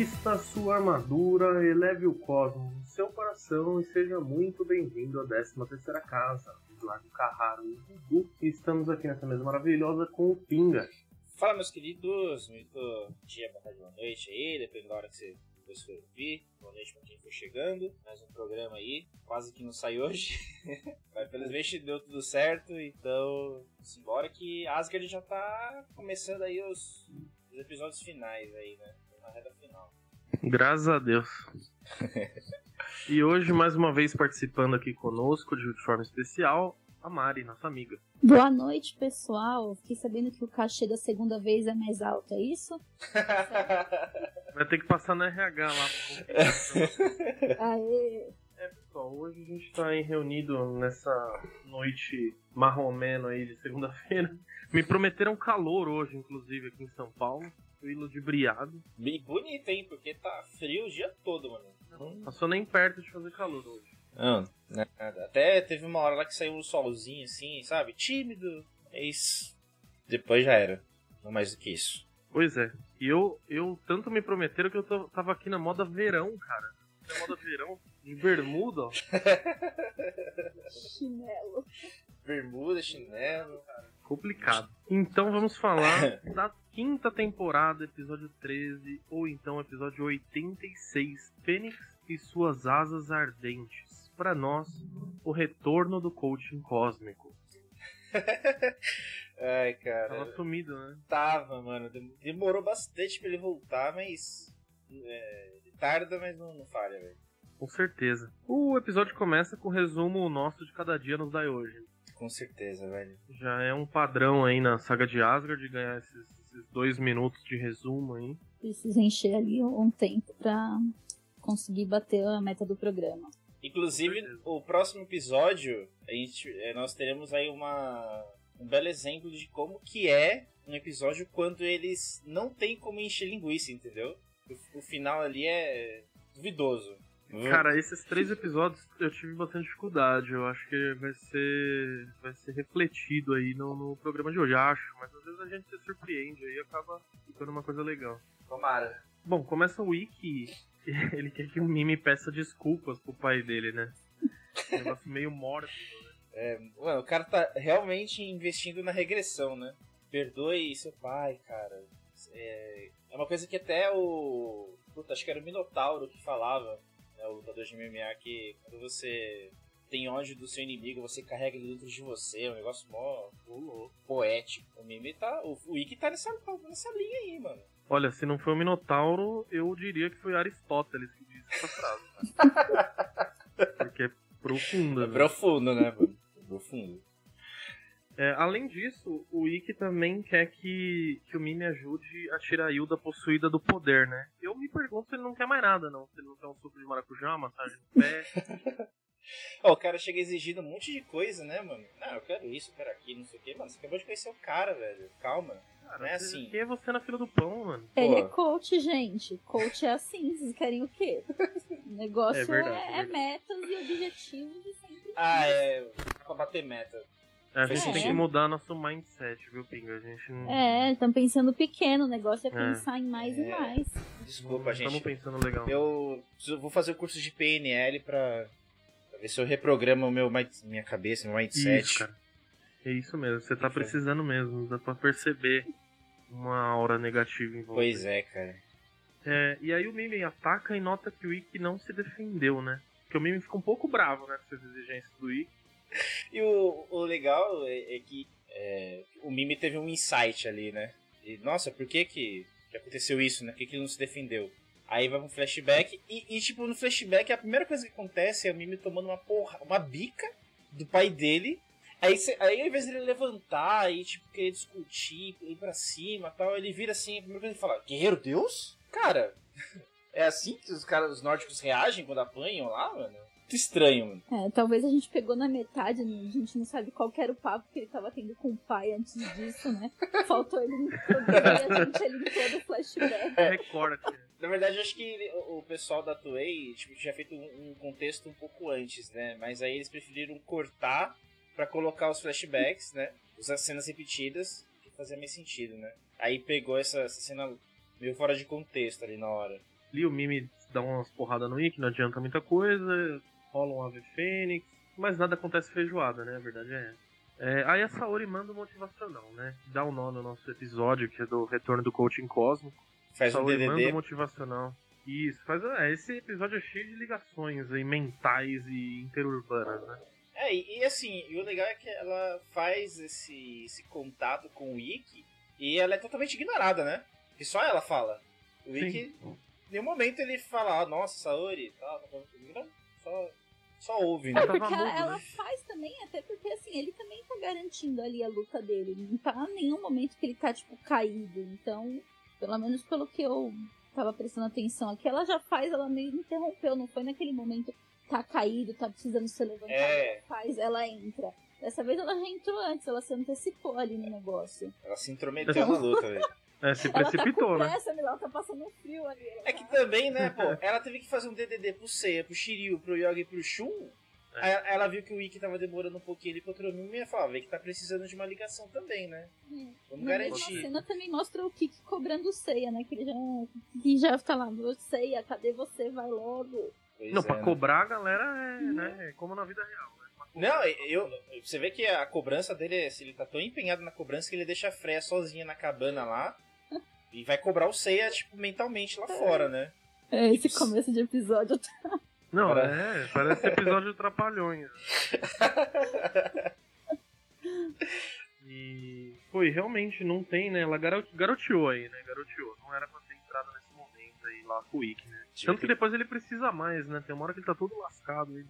Vista sua armadura, eleve o cosmos no seu coração e seja muito bem-vindo à 13 terceira casa, Eduardo Carraro e Dudu. Estamos aqui nessa mesa maravilhosa com o Pinga. Fala, meus queridos. Muito dia, boa tarde, boa noite aí, dependendo da hora que você for ouvir. Boa noite pra quem for chegando. Mais um programa aí. Quase que não sai hoje. Mas felizmente deu tudo certo. Então, simbora que Asgard já tá começando aí os, os episódios finais aí, né? Reta. Graças a Deus. e hoje, mais uma vez, participando aqui conosco de forma especial, a Mari, nossa amiga. Boa noite, pessoal. Fiquei sabendo que o cachê da segunda vez é mais alto, é isso? Vai ter que passar no RH lá. Aê! É, pessoal, hoje a gente está aí reunido nessa noite marromeno aí de segunda-feira. Me prometeram calor hoje, inclusive, aqui em São Paulo. Fui ludibriado. Bem bonito, hein? Porque tá frio o dia todo, mano. Não passou nem perto de fazer calor hoje. Não, nada. Até teve uma hora lá que saiu um solzinho assim, sabe? Tímido. É isso. Depois já era. Não mais do que isso. Pois é. E eu, eu tanto me prometeram que eu tô, tava aqui na moda verão, cara. Na moda verão, de bermuda, ó. Chinelo. Bermuda, chinelo. Complicado. Então vamos falar da quinta temporada, episódio 13, ou então episódio 86, Fênix e suas asas ardentes. Para nós, o retorno do coaching cósmico. Ai, cara. Tava sumido, né? Tava, mano. Demorou bastante pra ele voltar, mas. É, tarda, mas não, não falha, velho. Com certeza. O episódio começa com o resumo nosso de cada dia nos hoje. Com certeza, velho. Já é um padrão aí na saga de Asgard de ganhar esses, esses dois minutos de resumo aí. Precisa encher ali um tempo pra conseguir bater a meta do programa. Inclusive, o próximo episódio, a gente, é, nós teremos aí uma, um belo exemplo de como que é um episódio quando eles não tem como encher linguiça, entendeu? O, o final ali é duvidoso. Cara, esses três episódios eu tive bastante dificuldade. Eu acho que vai ser vai ser refletido aí no, no programa de hoje, acho. Mas às vezes a gente se surpreende aí e acaba ficando uma coisa legal. Tomara. Bom, começa o wiki ele quer que o Mimi peça desculpas pro pai dele, né? Um negócio meio morto. Né? É, mano, o cara tá realmente investindo na regressão, né? Perdoe seu pai, cara. É, é uma coisa que até o. Puta, acho que era o Minotauro que falava né, o lutador de MMA, que quando você tem ódio do seu inimigo, você carrega ele dentro de você, é um negócio mó uh, poético. O Mimi tá. O, o Ikki tá nessa, nessa linha aí, mano. Olha, se não foi o Minotauro, eu diria que foi Aristóteles que disse essa frase. Porque é profunda. É né? profundo, né, mano? É profundo. É, além disso, o Ikki também quer que, que o Mimi ajude a tirar a Hilda possuída do poder, né? Eu me pergunto se ele não quer mais nada, não. Se ele não quer um suco de maracujá, massagem no pé. oh, o cara chega exigindo um monte de coisa, né, mano? Não, eu quero isso, eu quero aquilo, não sei o quê. Mano, você acabou de conhecer o cara, velho. Calma. Cara, não é assim. Quem é você na fila do pão, mano? Ele Pô. é coach, gente. Coach é assim. Vocês querem o quê? O negócio é, verdade, é, é, é metas e objetivos e sempre. Ah, é. Pra bater meta. A gente é. tem que mudar nosso mindset, viu, Pinga? A gente não... É, estamos pensando pequeno, o negócio é, é. pensar em mais é. e mais. Desculpa, gente. Estamos pensando legal. Eu vou fazer o curso de PNL pra, pra ver se eu reprogramo o meu, minha cabeça, meu mindset. Isso, cara. É isso mesmo, você tá precisando mesmo, dá pra perceber uma aura negativa em você. Pois é, cara. É, e aí o Mimi ataca e nota que o Ikki não se defendeu, né? Porque o Mimi fica um pouco bravo, né, com essas exigências do Ikki. E o, o legal é, é que é, o Mimi teve um insight ali, né? E, nossa, por que que, que aconteceu isso, né? Por que, que ele não se defendeu? Aí vai um flashback e, e, tipo, no flashback a primeira coisa que acontece é o Mimi tomando uma porra, uma bica do pai dele. Aí, cê, aí ao invés dele levantar e, tipo, querer discutir, ir pra cima tal, ele vira assim, a primeira coisa ele fala, Guerreiro Deus? Cara, é assim que os caras, os nórdicos reagem quando apanham lá, mano? Muito estranho, mano. É, talvez a gente pegou na metade, né? a gente não sabe qual era o papo que ele tava tendo com o pai antes disso, né? Faltou ele no programa a gente ali todo o flashback. É, recorda. Na verdade, eu acho que ele, o, pessoal da Toei tipo, tinha feito um, um, contexto um pouco antes, né? Mas aí eles preferiram cortar para colocar os flashbacks, né? As cenas repetidas, que fazia mais sentido, né? Aí pegou essa, essa cena meio fora de contexto ali na hora. Ali o Mimi dá umas porradas no Ikki, não adianta muita coisa, rola um Ave Fênix, mas nada acontece feijoada, né? A verdade é essa. É, aí a Saori manda um motivacional, né? Dá um nó no nosso episódio, que é do retorno do coaching cósmico. Faz um Saori DDD. manda um motivacional. Isso, faz, é, esse episódio é cheio de ligações aí, mentais e interurbanas, né? É, e, e assim, e o legal é que ela faz esse, esse contato com o Ikki e ela é totalmente ignorada, né? Que só ela fala. O. Ikki, em nenhum momento ele fala, ah, nossa, Saori tal. tal, tal. Não, só, só ouve, né? É porque ela, ela né? faz também, até porque assim, ele também tá garantindo ali a luta dele. Não tá em nenhum momento que ele tá, tipo, caído. Então, pelo menos pelo que eu tava prestando atenção aqui, ela já faz, ela meio interrompeu, não foi naquele momento tá caído, tá precisando ser levantado, É. ela faz, ela entra. Dessa vez ela já entrou antes, ela se antecipou ali no negócio. Ela se intrometeu na luta, velho. É, se Ela precipitou, tá com né? pressa, ela tá passando frio ali. ela É que tá- também, né, pô, ela teve que fazer um DDD pro Seiya, pro Shiryu, pro Yoga e pro Shun. É. Aí ela viu que o Ikki tava demorando um pouquinho ali contra o Mimi e ia falar, vê que tá precisando de uma ligação também, né? É. Vamos Na garantir. cena também mostra o Kiki cobrando o Ceia, né? Que ele já, que já tá lá, "Ô, Ceia, cadê você? Vai logo. Pois Não, é, pra né? cobrar a galera é, né? É como na vida real. Né? Não, eu, você vê que a cobrança dele, é- se ele tá tão empenhado na cobrança que ele deixa a Freya sozinha na cabana lá e vai cobrar o Seiya, tipo, mentalmente lá fora, né? É, esse começo de episódio Não, Cara. é, parece episódio de Trapalhões. E foi, realmente não tem, né? Ela garo- garoteou aí, né? Garoteou. Não era pra ter entrado nesse momento aí lá com o Ikki, né? Tanto que depois ele precisa mais, né? Tem uma hora que ele tá todo lascado aí.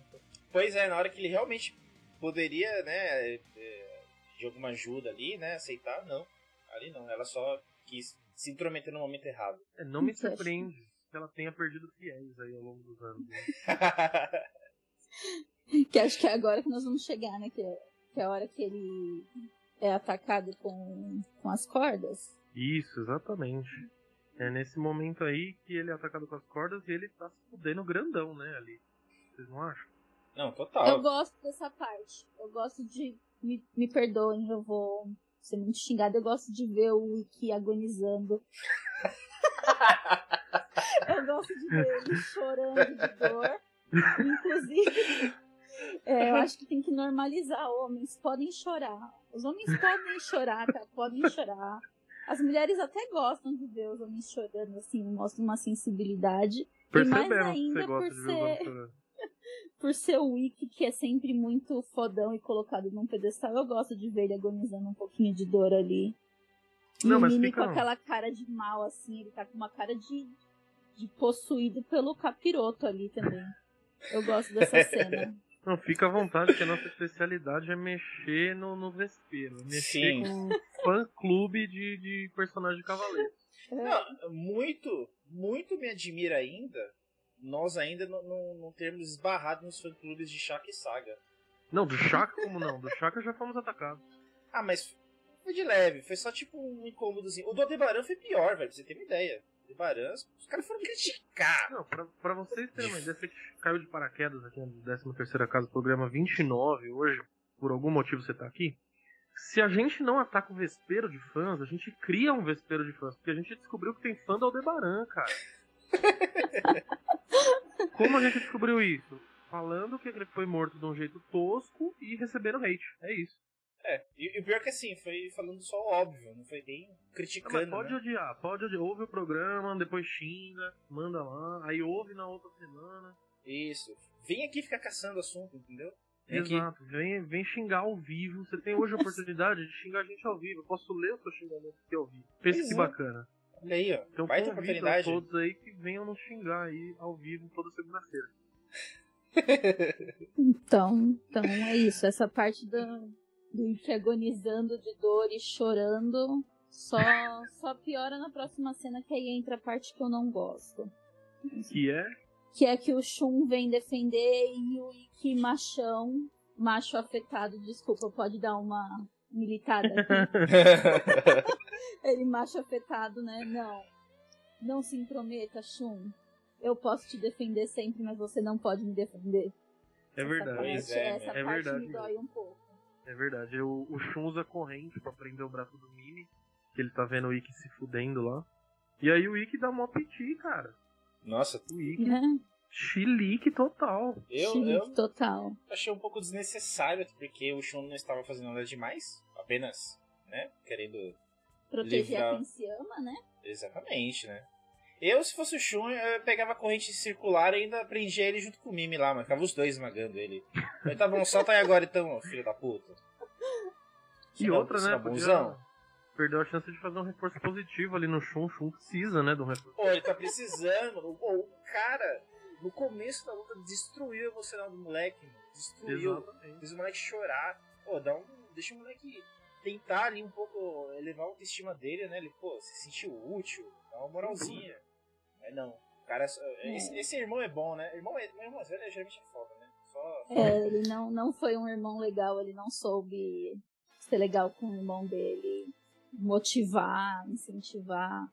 Pois é, na hora que ele realmente poderia, né, é, de alguma ajuda ali, né, aceitar, não. Ali não, ela só quis se intrometer no momento errado. É, não me surpreende que ela tenha perdido fiéis aí ao longo dos anos. que acho que é agora que nós vamos chegar, né? Que é, que é a hora que ele é atacado com, com as cordas. Isso, exatamente. É nesse momento aí que ele é atacado com as cordas e ele tá se fudendo grandão, né, ali. Vocês não acham? não, total. Eu gosto dessa parte. Eu gosto de. Me, me perdoem, eu vou ser muito xingada. Eu gosto de ver o Wiki agonizando. eu gosto de ver ele chorando de dor. Inclusive, é, eu acho que tem que normalizar. Homens podem chorar. Os homens podem chorar, tá? Podem chorar. As mulheres até gostam de ver os homens chorando, assim, mostram uma sensibilidade. E mais Percebemos ainda por ser-. Por ser o Wiki, que é sempre muito fodão e colocado num pedestal, eu gosto de ver ele agonizando um pouquinho de dor ali. E Não, o mas fica- com aquela cara de mal, assim, ele tá com uma cara de, de possuído pelo capiroto ali também. Eu gosto dessa cena. Não, fica à vontade que a nossa especialidade é mexer no, no vespeiro. é Mexer Sim. com fã clube de, de personagem cavaleiro. Não, muito, muito me admira ainda nós ainda não, não, não termos esbarrado nos fã-clubes de Shaka e Saga. Não, do Chaka como não? Do Chaka já fomos atacados. Ah, mas foi de leve, foi só tipo um incômodozinho. O do Aldebaran foi pior, velho, pra você ter uma ideia. Aldebaran, os caras foram criticar. Não, pra, pra vocês terem uma ideia, você caiu de paraquedas aqui no 13ª casa, programa 29 hoje, por algum motivo você tá aqui. Se a gente não ataca o vespeiro de fãs, a gente cria um vespeiro de fãs, porque a gente descobriu que tem fã do Aldebaran, cara. Como a gente descobriu isso? Falando que ele foi morto de um jeito tosco e recebendo hate. É isso. É, e, e o pior é que assim, foi falando só o óbvio, não foi nem Não, criticando. pode né? odiar, pode odiar. Ouve o programa, depois xinga, manda lá, aí ouve na outra semana. Isso. Vem aqui ficar caçando assunto, entendeu? Vem aqui. Exato, vem, vem xingar ao vivo. Você tem hoje a oportunidade de xingar a gente ao vivo. Eu posso ler o seu xingamento aqui ao vivo. Pensa que bacana. Olha aí, ó. Então Baita convido a oportunidade. todos aí que venham nos xingar aí ao vivo toda segunda-feira. Então, então é isso. Essa parte do, do agonizando de dor e chorando só, só piora na próxima cena, que aí entra a parte que eu não gosto. Que é. Que é que o Shun vem defender e o Ikki machão, macho afetado, desculpa, pode dar uma militada aqui. Ele macho afetado, né? Não. Não se intrometa, Shun. Eu posso te defender sempre, mas você não pode me defender. É Essa verdade. Pois parte, é, essa né? É parte verdade me dói um pouco. É verdade. O, o Shun usa corrente pra prender o braço do Mini. Que ele tá vendo o Ikki se fudendo lá. E aí o Ikki dá mó piti, cara. Nossa, O Ikki, Né? Chilique total. eu, Chilique eu total. achei um pouco desnecessário, porque o Shun não estava fazendo nada demais. Apenas, né? Querendo. Proteger Livrar. a quem se ama, né? Exatamente, né? Eu, se fosse o Shun, eu pegava a corrente circular e ainda prendia ele junto com o Mimi lá, mas ficava os dois esmagando ele. Mas tá bom, solta aí agora então, filho da puta. E outra, né? Podia... Perdeu a chance de fazer um reforço positivo ali no Shun. Shun precisa, né? De um reforço. Pô, ele tá precisando, o cara, no começo da luta, destruiu o emocional do moleque, mano. Destruiu. Exatamente. Fez o moleque chorar. Pô, dá um. Deixa o moleque tentar ali um pouco elevar a autoestima dele, né? Ele, pô, se sentiu útil, dá uma moralzinha. Mas não. O cara. só- Esse, esse irmão é bom, né? Irmão, é- meu irmão mais velho geralmente é foda, né? Só. É, ele não, não foi um irmão legal, ele não soube ser legal com o irmão dele, motivar, incentivar.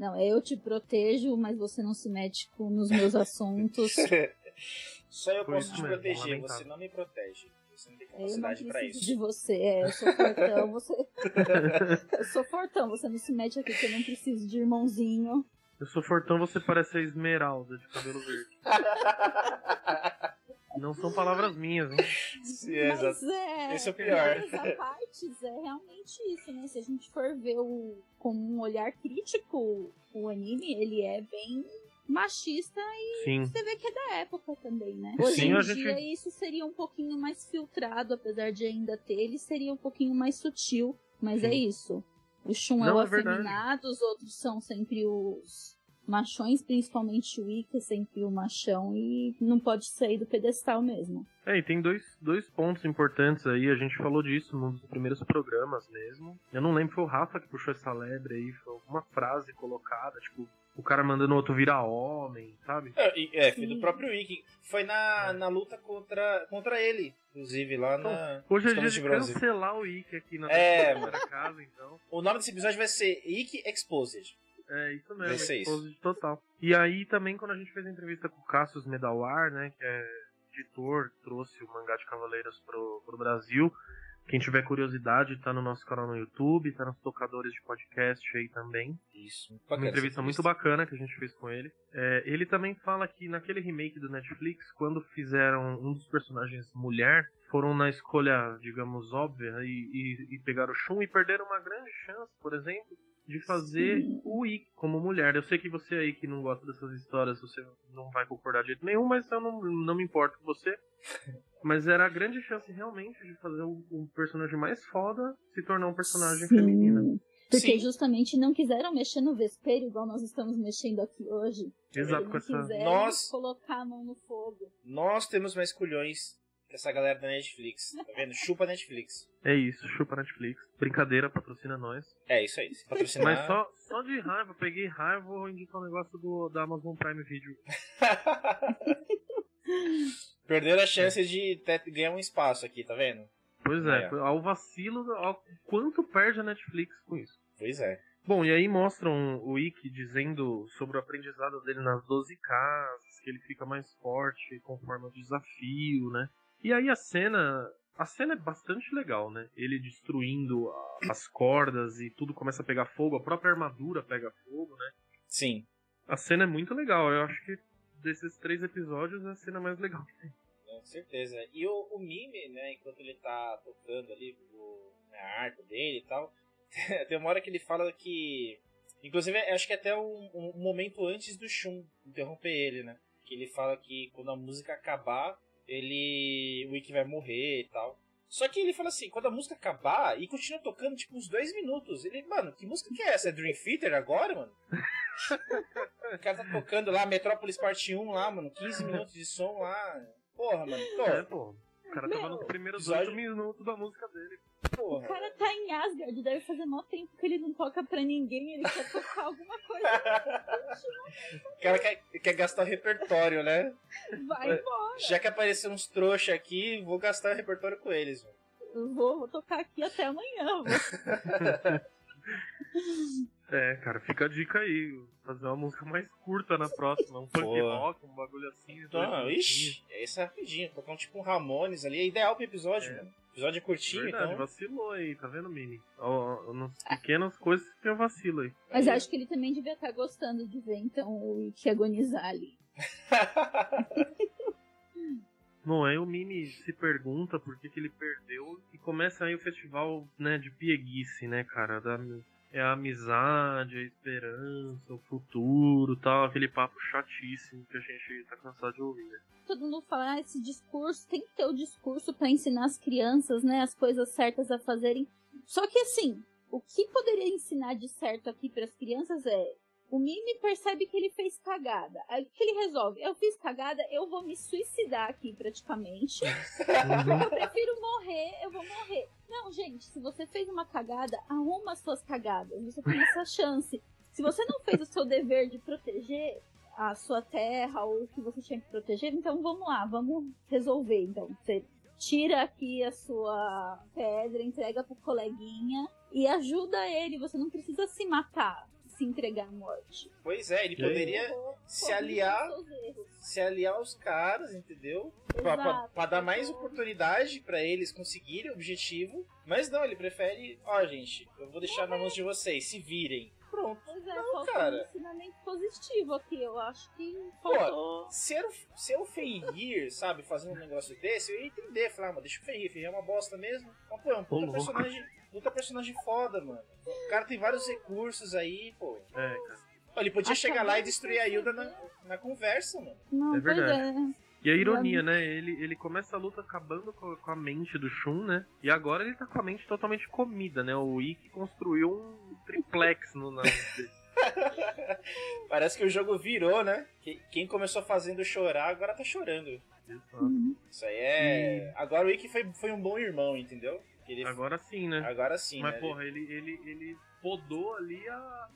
Não, é eu te protejo, mas você não se mete com, nos meus assuntos. Só eu Foi posso te mesmo, proteger, você não me protege. Você não tem Eu não capacidade pra preciso isso. de você, é, eu sou fortão, você. eu sou fortão, você não se mete aqui que eu não preciso de irmãozinho. Eu sou fortão, você parece a Esmeralda de cabelo verde. Não são palavras minhas, hein? Sim, exato. Mas é. Esse é o pior. Mas a partes é realmente isso, né? Se a gente for ver o, com um olhar crítico, o anime, ele é bem machista e Sim. você vê que é da época também, né? Sim, Hoje em a dia gente- isso seria um pouquinho mais filtrado, apesar de ainda ter, ele seria um pouquinho mais sutil. Mas Sim. é isso. O Shun é o é verdade. afeminado, os outros são sempre os machões, principalmente o é sempre o machão e não pode sair do pedestal mesmo. É, e tem dois, dois pontos importantes aí, a gente falou disso num dos primeiros programas mesmo. Eu não lembro, foi o Rafa que puxou essa lebre aí, foi alguma frase colocada, tipo, o cara mandando o outro virar homem, sabe? É, é, foi do próprio Wiki. Foi na, É. na luta contra, contra ele, inclusive, lá na. Hoje é dia de de bronze. cancelar o Ike aqui na É, casa, então. O nome desse episódio vai ser Wiki Exposed. É isso mesmo, isso. exposed total. E aí também quando a gente fez a entrevista com o Cassius Medawar, né, que é editor, trouxe o mangá de Cavaleiros pro, pro Brasil. Quem tiver curiosidade, tá no nosso canal no YouTube, tá nos tocadores de podcast aí também. Isso. muito Uma entrevista muito bacana que a gente fez com ele. É, ele também fala que naquele remake do Netflix, quando fizeram um dos personagens mulher, foram na escolha, digamos, óbvia e, e, e pegaram o Shun e perderam uma grande chance, por exemplo, de fazer Sim. o Ikki como mulher. Eu sei que você aí que não gosta dessas histórias, você não vai concordar de jeito nenhum, mas eu não, não me importo com você. Mas era a grande chance realmente de fazer o, o personagem mais foda se tornar um personagem Sim. feminina. Porque Sim. justamente não quiseram mexer no vespeiro igual nós estamos mexendo aqui hoje. Exato, não com essa. quiseram Nós- colocar a mão no fogo. Nós temos mais culhões essa galera da Netflix. Tá vendo? Chupa Netflix. É isso, chupa Netflix. Brincadeira, patrocina nós. É isso aí. Se patrocinar. Mas só, só de raiva, peguei raiva, vou indicar um negócio do, da Amazon Prime Video. Perderam a chance de ter- ganhar um espaço aqui, tá vendo? Pois é, ó. ao vacilo, ao quanto perde a Netflix com isso. Pois é. Bom, e aí mostram o Ikki dizendo sobre o aprendizado dele nas 12 casas, que ele fica mais forte conforme o desafio, né? E aí a cena. A cena é bastante legal, né? Ele destruindo a- as cordas e tudo começa a pegar fogo, a própria armadura pega fogo, né? Sim. A cena é muito legal, eu acho que desses três episódios é a cena mais legal que tem. Com certeza. E o, o Mime, né, enquanto ele tá tocando ali o, a harpa dele e tal, tem uma hora que ele fala que. Inclusive, acho que é até um, um momento antes do Shun interromper ele, né? Que ele fala que quando a música acabar, ele. o Ikki vai morrer e tal. Só que ele fala assim, quando a música acabar e continua tocando tipo uns dois minutos. Ele, mano, que música que é essa? É Dream Theater agora, mano? o cara tá tocando lá, Metrópolis Parte 1 lá, mano, 15 minutos de som lá. Porra, mano. Pô, É, pô. O cara tava nos primeiros episódio- oito minutos da música dele. O porra. cara tá em Asgard, deve fazer mó tempo que ele não toca pra ninguém, ele quer tocar alguma coisa. O cara quer, quer gastar o repertório, né? Vai embora. Já que apareceu uns trouxa aqui, vou gastar o repertório com eles. vou, vou tocar aqui até amanhã. É, cara, fica a dica aí. Fazer uma música mais curta na próxima. Um punk Boa. rock, um bagulho assim. Então, minutinhos. ixi, esse é rapidinho. Tocar um tipo um Ramones ali, é ideal pro episódio, É. mano. Episódio curtinho, Verdade, então. vacilou aí, tá vendo, Mini? Ó, nas pequenas coisas que eu vacilo aí. Mas acho que ele também devia estar gostando de ver, então, o Ikki agonizar ali. Bom, aí o Mimi se pergunta por que, que ele perdeu e começa aí o festival, né, de pieguice, né, cara? Da, é a amizade, a esperança, o futuro tal, aquele papo chatíssimo que a gente tá cansado de ouvir. né? Todo mundo fala, ah, esse discurso, tem que ter o discurso pra ensinar as crianças, né, as coisas certas a fazerem. Só que assim, o que poderia ensinar de certo aqui pras crianças é o Mimi percebe que ele fez cagada. Aí o que ele resolve? Eu fiz cagada, eu vou me suicidar aqui praticamente. Uhum. Eu prefiro morrer, eu vou morrer. Não, gente, se você fez uma cagada, arruma as suas cagadas. Você tem essa chance. Se você não fez o seu dever de proteger a sua terra ou o que você tinha que proteger, então vamos lá, vamos resolver. Então, você tira aqui a sua pedra, entrega pro coleguinha e ajuda ele. Você não precisa se matar, se entregar à morte. Pois é, ele E poderia Vou se aliar- se aliar aos caras, entendeu? Pra, pra- pra dar mais então- oportunidade pra eles conseguirem o objetivo. Mas não, ele prefere, ó, gente, eu vou deixar na mão de vocês, se virem. Pronto. Pois é, Não, cara. um ensinamento positivo aqui. Eu acho que faltou. Se era, o- se o Fenrir, sabe, fazendo um negócio desse, eu ia entender. Falar, ah, mano, deixa o Fenrir, Fenrir é uma bosta mesmo. Mas, pô, é um puta personagem, puta personagem foda, mano. O cara tem vários recursos aí, pô. É, cara. Pô, Ele podia Acabou chegar lá e de destruir a Hilda na, na conversa, mano. Não, É verdade. é. E a ironia, né? Ele, ele começa a luta acabando com a, com a mente do Shun, né? E agora ele tá com a mente totalmente comida, né? O Ikki construiu um triplex no na. Parece que o jogo virou, né? Que- Quem começou fazendo chorar, agora tá chorando. Exato. Isso aí é. Agora o Ikki foi, foi um bom irmão, entendeu? Ele... Agora sim, né? Agora sim, Mas, né? porra, ele, ele, ele podou ali a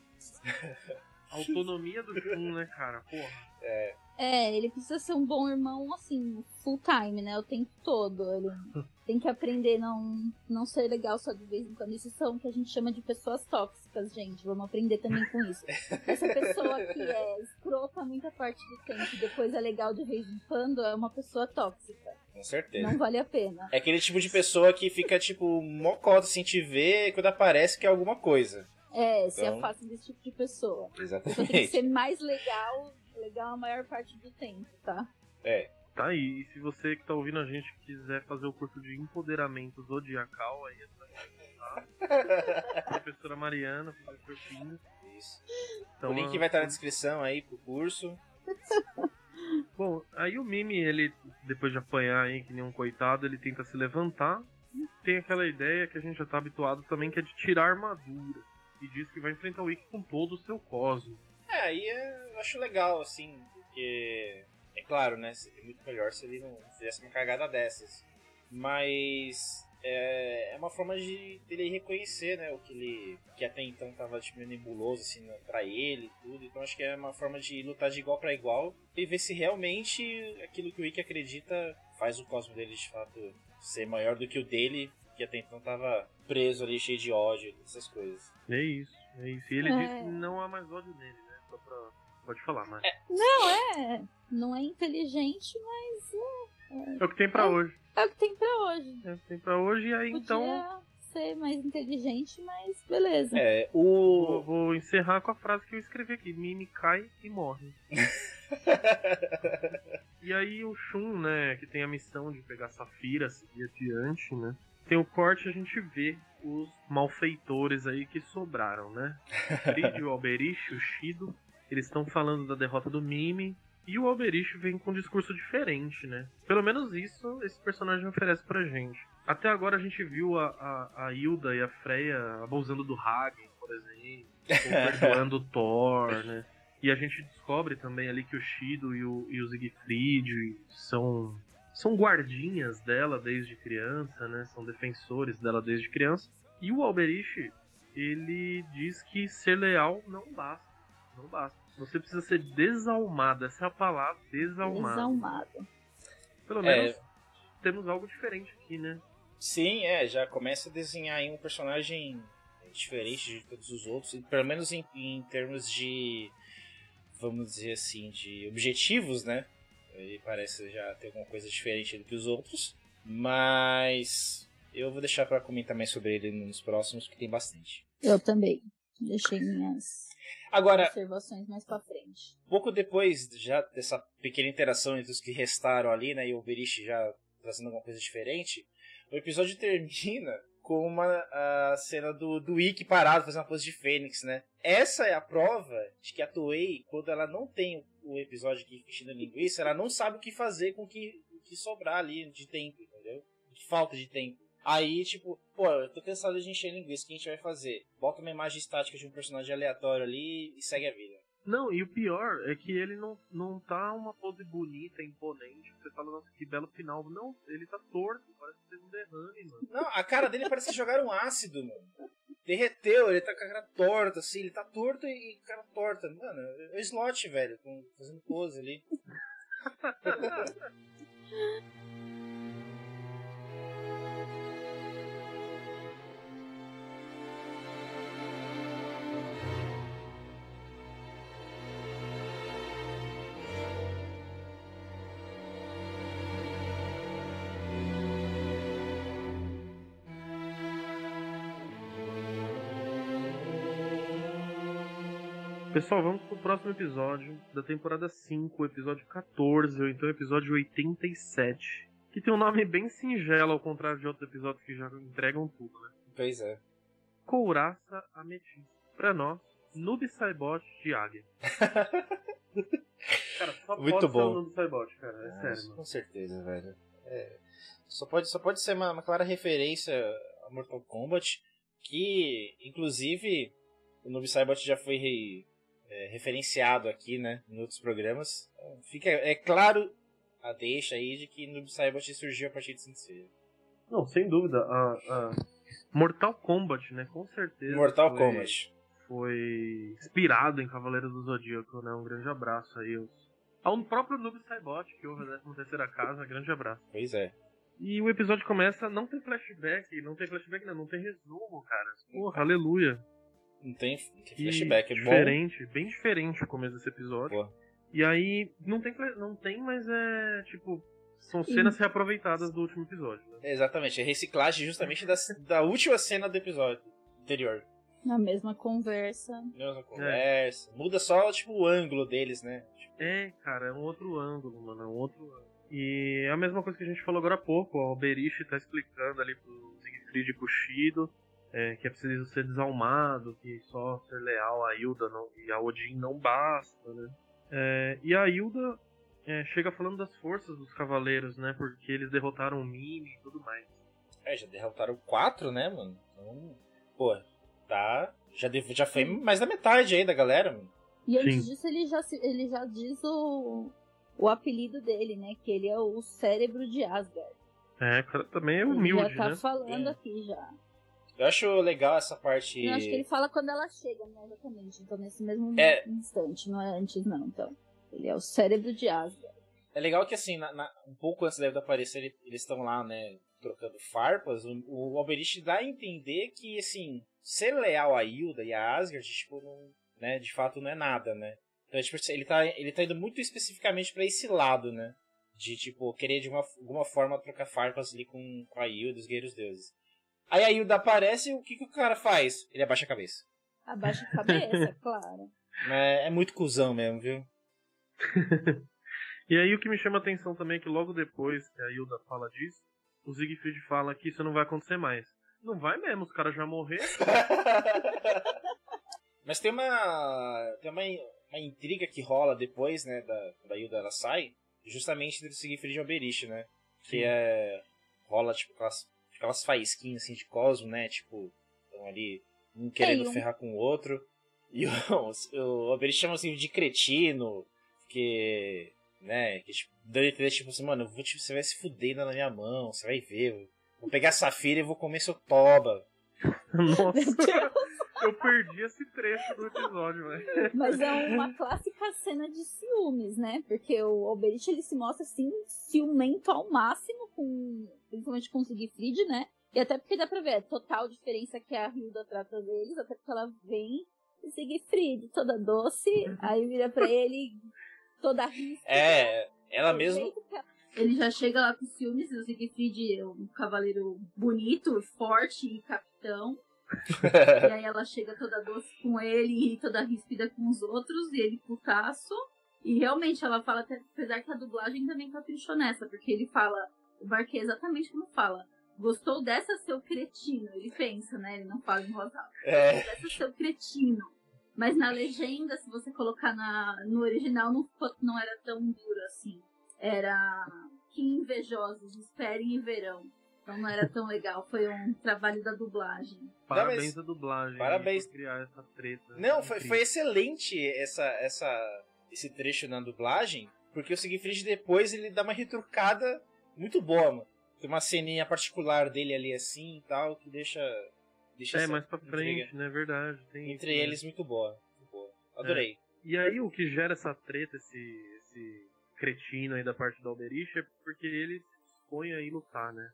a autonomia do Shun, né, cara? Porra. É, ele precisa ser um bom irmão, assim, full time, né? O tempo todo. Ele tem que aprender não não ser legal só de vez em quando. Isso são o que a gente chama de pessoas tóxicas, gente. Vamos aprender também com isso. Essa pessoa que é escrota muita parte do tempo e depois é legal de vez em quando é uma pessoa tóxica. Com certeza. Não vale a pena. É aquele tipo de pessoa que fica, tipo, mocota sem te ver quando aparece que é alguma coisa. É, se Então- afasta desse tipo de pessoa. A pessoa tem que Exatamente. ser mais legal, legal a maior parte do tempo, tá? É. Tá aí. E se você que tá ouvindo a gente quiser fazer o curso de empoderamento zodiacal, aí é contar. Professora Mariana, professor Pinho. Isso. Então, o link vai estar na descrição aí pro curso. Bom, aí o Mimi, ele, depois de apanhar aí, que nem um coitado, ele tenta se levantar. E tem aquela ideia que a gente já tá habituado também, que é de tirar a armadura. E diz que vai enfrentar o Ikki com todo o seu cosmo. É, aí é- eu acho legal, assim, porque. É claro, né? Seria muito melhor se ele não fizesse uma cagada dessas. Mas. É, é uma forma de dele reconhecer, né? O que ele. Que até então tava tipo, meio nebuloso, assim, né, pra ele e tudo. Então acho que é uma forma de lutar de igual pra igual e ver se realmente aquilo que o Ikki acredita faz o cosmo dele de fato ser maior do que o dele, que até então tava preso ali, cheio de ódio, essas coisas. É isso, é isso. E ele É. diz que não há mais ódio nele? Só pra. Pode falar, mas. Não, é. Não é inteligente, mas É o que tem pra hoje. é o que tem pra hoje. É o que tem pra hoje, e aí Podia então. ser mais inteligente, mas beleza. É, Vou, o. vou encerrar com a frase que eu escrevi aqui: Mimi cai e morre. e aí o Shun, né, que tem a missão de pegar Safira, seguir adiante, né? Tem o corte a gente vê os malfeitores aí que sobraram, né? O Creed, o Alberich, o Shido, eles estão falando da derrota do Mimi. E o Alberich vem com um discurso diferente, né? Pelo menos isso esse personagem oferece pra gente. Até agora a gente viu a, a, a Hilda e a Freya abusando do Hagen, por exemplo, perdoando o Thor, né? E a gente descobre também ali que o Shido e o, e o Siegfried são, são guardinhas dela desde criança, né? São defensores dela desde criança. E o Alberich, ele diz que ser leal não basta. Não basta. Você precisa ser desalmado. Essa é a palavra, desalmado. Desalmado. Pelo É. menos temos algo diferente aqui, né? Sim, é, já começa a desenhar aí um personagem diferente de todos os outros, pelo menos em, em termos de, vamos dizer assim, de objetivos, né? Ele parece já ter alguma coisa diferente do que os outros, mas Eu vou deixar para comentar mais sobre ele nos próximos, porque tem bastante. Eu também. Deixei minhas Agora, observações mais frente. pouco depois já dessa pequena interação entre os que restaram ali, né, e o Berish já trazendo alguma coisa diferente, o episódio termina com uma a cena do, do Ikki parado fazendo uma pose de Fênix, né? Essa é a prova de que a Toei, quando ela não tem o episódio aqui enchendo linguiça, ela não sabe o que fazer com o que, o que sobrar ali de tempo, entendeu? De falta de tempo. Aí, tipo, pô, eu tô cansado de encher linguiça, o que a gente vai fazer? Bota uma imagem estática de um personagem aleatório ali e segue a vida. Não, e o pior é que ele não, não tá uma pose bonita, imponente. Você fala, nossa, que belo final. Não, ele tá torto, parece que teve um derrame, mano. Não, a cara dele parece que jogaram ácido, mano. Derreteu, ele tá com a cara torta, assim, ele tá torto e cara torta. Mano, é o slot, velho, fazendo pose ali. Pessoal, vamos pro próximo episódio da temporada 5, episódio 14, ou então episódio 87. Que tem um nome bem singelo, ao contrário de outros episódios que já entregam tudo, né? Pois é. Couraça Ametista. Pra nós, Noob Saibot de Águia. cara, só Muito pode ser bom. o Noob Saibot, cara. É Ah, sério, mano. Com certeza, velho. É, só, pode, só pode ser uma, uma clara referência a Mortal Kombat, que, inclusive, o Noob Saibot já foi re- é, referenciado aqui, né, em outros programas. Fica, é claro a deixa aí de que Noob Saibot surgiu a partir de Sensei. Não, sem dúvida. A, a Mortal Kombat, né? Com certeza. Mortal foi- Kombat. Foi inspirado em Cavaleiro do Zodíaco, né? Um grande abraço aí. aos- Ao próprio Noob Saibot, que houve a 13 terceira casa, grande abraço. Pois é. E o episódio começa, não tem flashback, não tem flashback não, não tem resumo, cara. Porra, aleluia. Não tem, flashback, é bom. diferente, bem diferente o começo desse episódio. Pô. E aí, não tem, não tem, mas é, tipo, são cenas reaproveitadas do último episódio, né? Exatamente, é reciclagem justamente da, da última cena do episódio anterior. Na mesma conversa. Mesma conversa. Muda só, tipo, o ângulo deles, né? Tipo, É, cara, é um outro ângulo, mano, é um outro ângulo. E é a mesma coisa que a gente falou agora há pouco, ó, o Berishi tá explicando ali pro Siegfried e Bushido é, que é preciso ser desalmado, que só ser leal a Hilda não, e a Odin não basta, né? É, e a Hilda é, chega falando das forças dos cavaleiros, né? Porque eles derrotaram o Mimi e tudo mais. É, já derrotaram quatro, né, mano? Então, pô, tá. Já, deve- já foi mais da metade aí da galera, mano. E antes Sim. disso, ele já, se- ele já diz o, o apelido dele, né? Que ele é o cérebro de Asgard. É, o cara também é humilde, já tá né? falando É. aqui já. Eu acho legal essa parte. Eu acho que ele fala quando ela chega, né? Exatamente. Então, nesse mesmo É. instante, não é antes, não. Então, ele é o cérebro de Asgard. É legal que, assim, na- na- um pouco antes da Hilda aparecer, ele- eles estão lá, né, trocando farpas. O, o Alberich dá a entender que, assim, ser leal a Hilda e a Asgard, tipo, não, né, de fato não é nada, né? Então, tipo, ele tá, ele tá indo muito especificamente pra esse lado, né? De, tipo, querer de uma, alguma forma trocar farpas ali com, com a Hilda, os guerreiros deuses. Aí a Hilda aparece e o que, que o cara faz? Ele abaixa a cabeça. Abaixa a cabeça, claro. É, é muito cuzão mesmo, viu? E aí o que me chama a atenção também é que logo depois que a Hilda fala disso, o Siegfried fala que isso não vai acontecer mais. Não vai mesmo, os caras já morreram. Mas tem uma. Tem uma, uma intriga que rola depois, né, da, da Hilda ela sai, justamente entre o Siegfried e o Berich, né? Que Sim. é. rola, tipo, aquelas, aquelas faísquinhas assim de Cosmo, né? Tipo, estão ali um querendo um- ferrar com o outro. E o, o, o Berich chama assim de cretino, que. né? Que tipo, dando a entender, tipo assim, mano, vou te- você vai se fuder na minha mão, você vai ver. Vou pegar a Safira e vou comer seu toba. Nossa, eu perdi esse trecho do episódio, velho. Mas é uma clássica cena de ciúmes, né? Porque o Alberich ele se mostra assim, ciumento ao máximo, com, principalmente com o Siegfried, né? E até porque dá pra ver a total diferença que a Hilda trata deles, até porque ela vem e Siegfried, toda doce, aí vira pra ele toda ríspida. É, ela mesmo. Ele já chega lá com os filmes, o Siegfried é um cavaleiro bonito, forte e capitão. e aí ela chega toda doce com ele e toda ríspida com os outros, e ele putaço. E realmente ela fala, até, apesar que a dublagem também caprichou nessa, porque ele fala, o Barquê exatamente como fala. Gostou dessa seu cretino? Ele pensa, né? Ele não fala em voz alta. É. Gostou dessa seu cretino. Mas na legenda, se você colocar na, no original, não, não era tão duro assim. Era que invejosos, esperem e verão. Então não era tão legal. Foi um trabalho da dublagem. Parabéns à dublagem. Parabéns. Por criar essa treta. Não, foi, foi excelente essa, essa, esse trecho na dublagem, porque o Siegfried depois ele dá uma retrucada muito boa, mano. Tem uma ceninha particular dele ali assim e tal, que deixa. deixa É, essa mais pra intriga frente, né? Verdade. Tem Entre isso, né? eles muito boa. Muito boa. Adorei. E aí o que gera essa treta, esse, esse cretino aí da parte do Alberich, é porque ele se dispõe a ir lutar, né?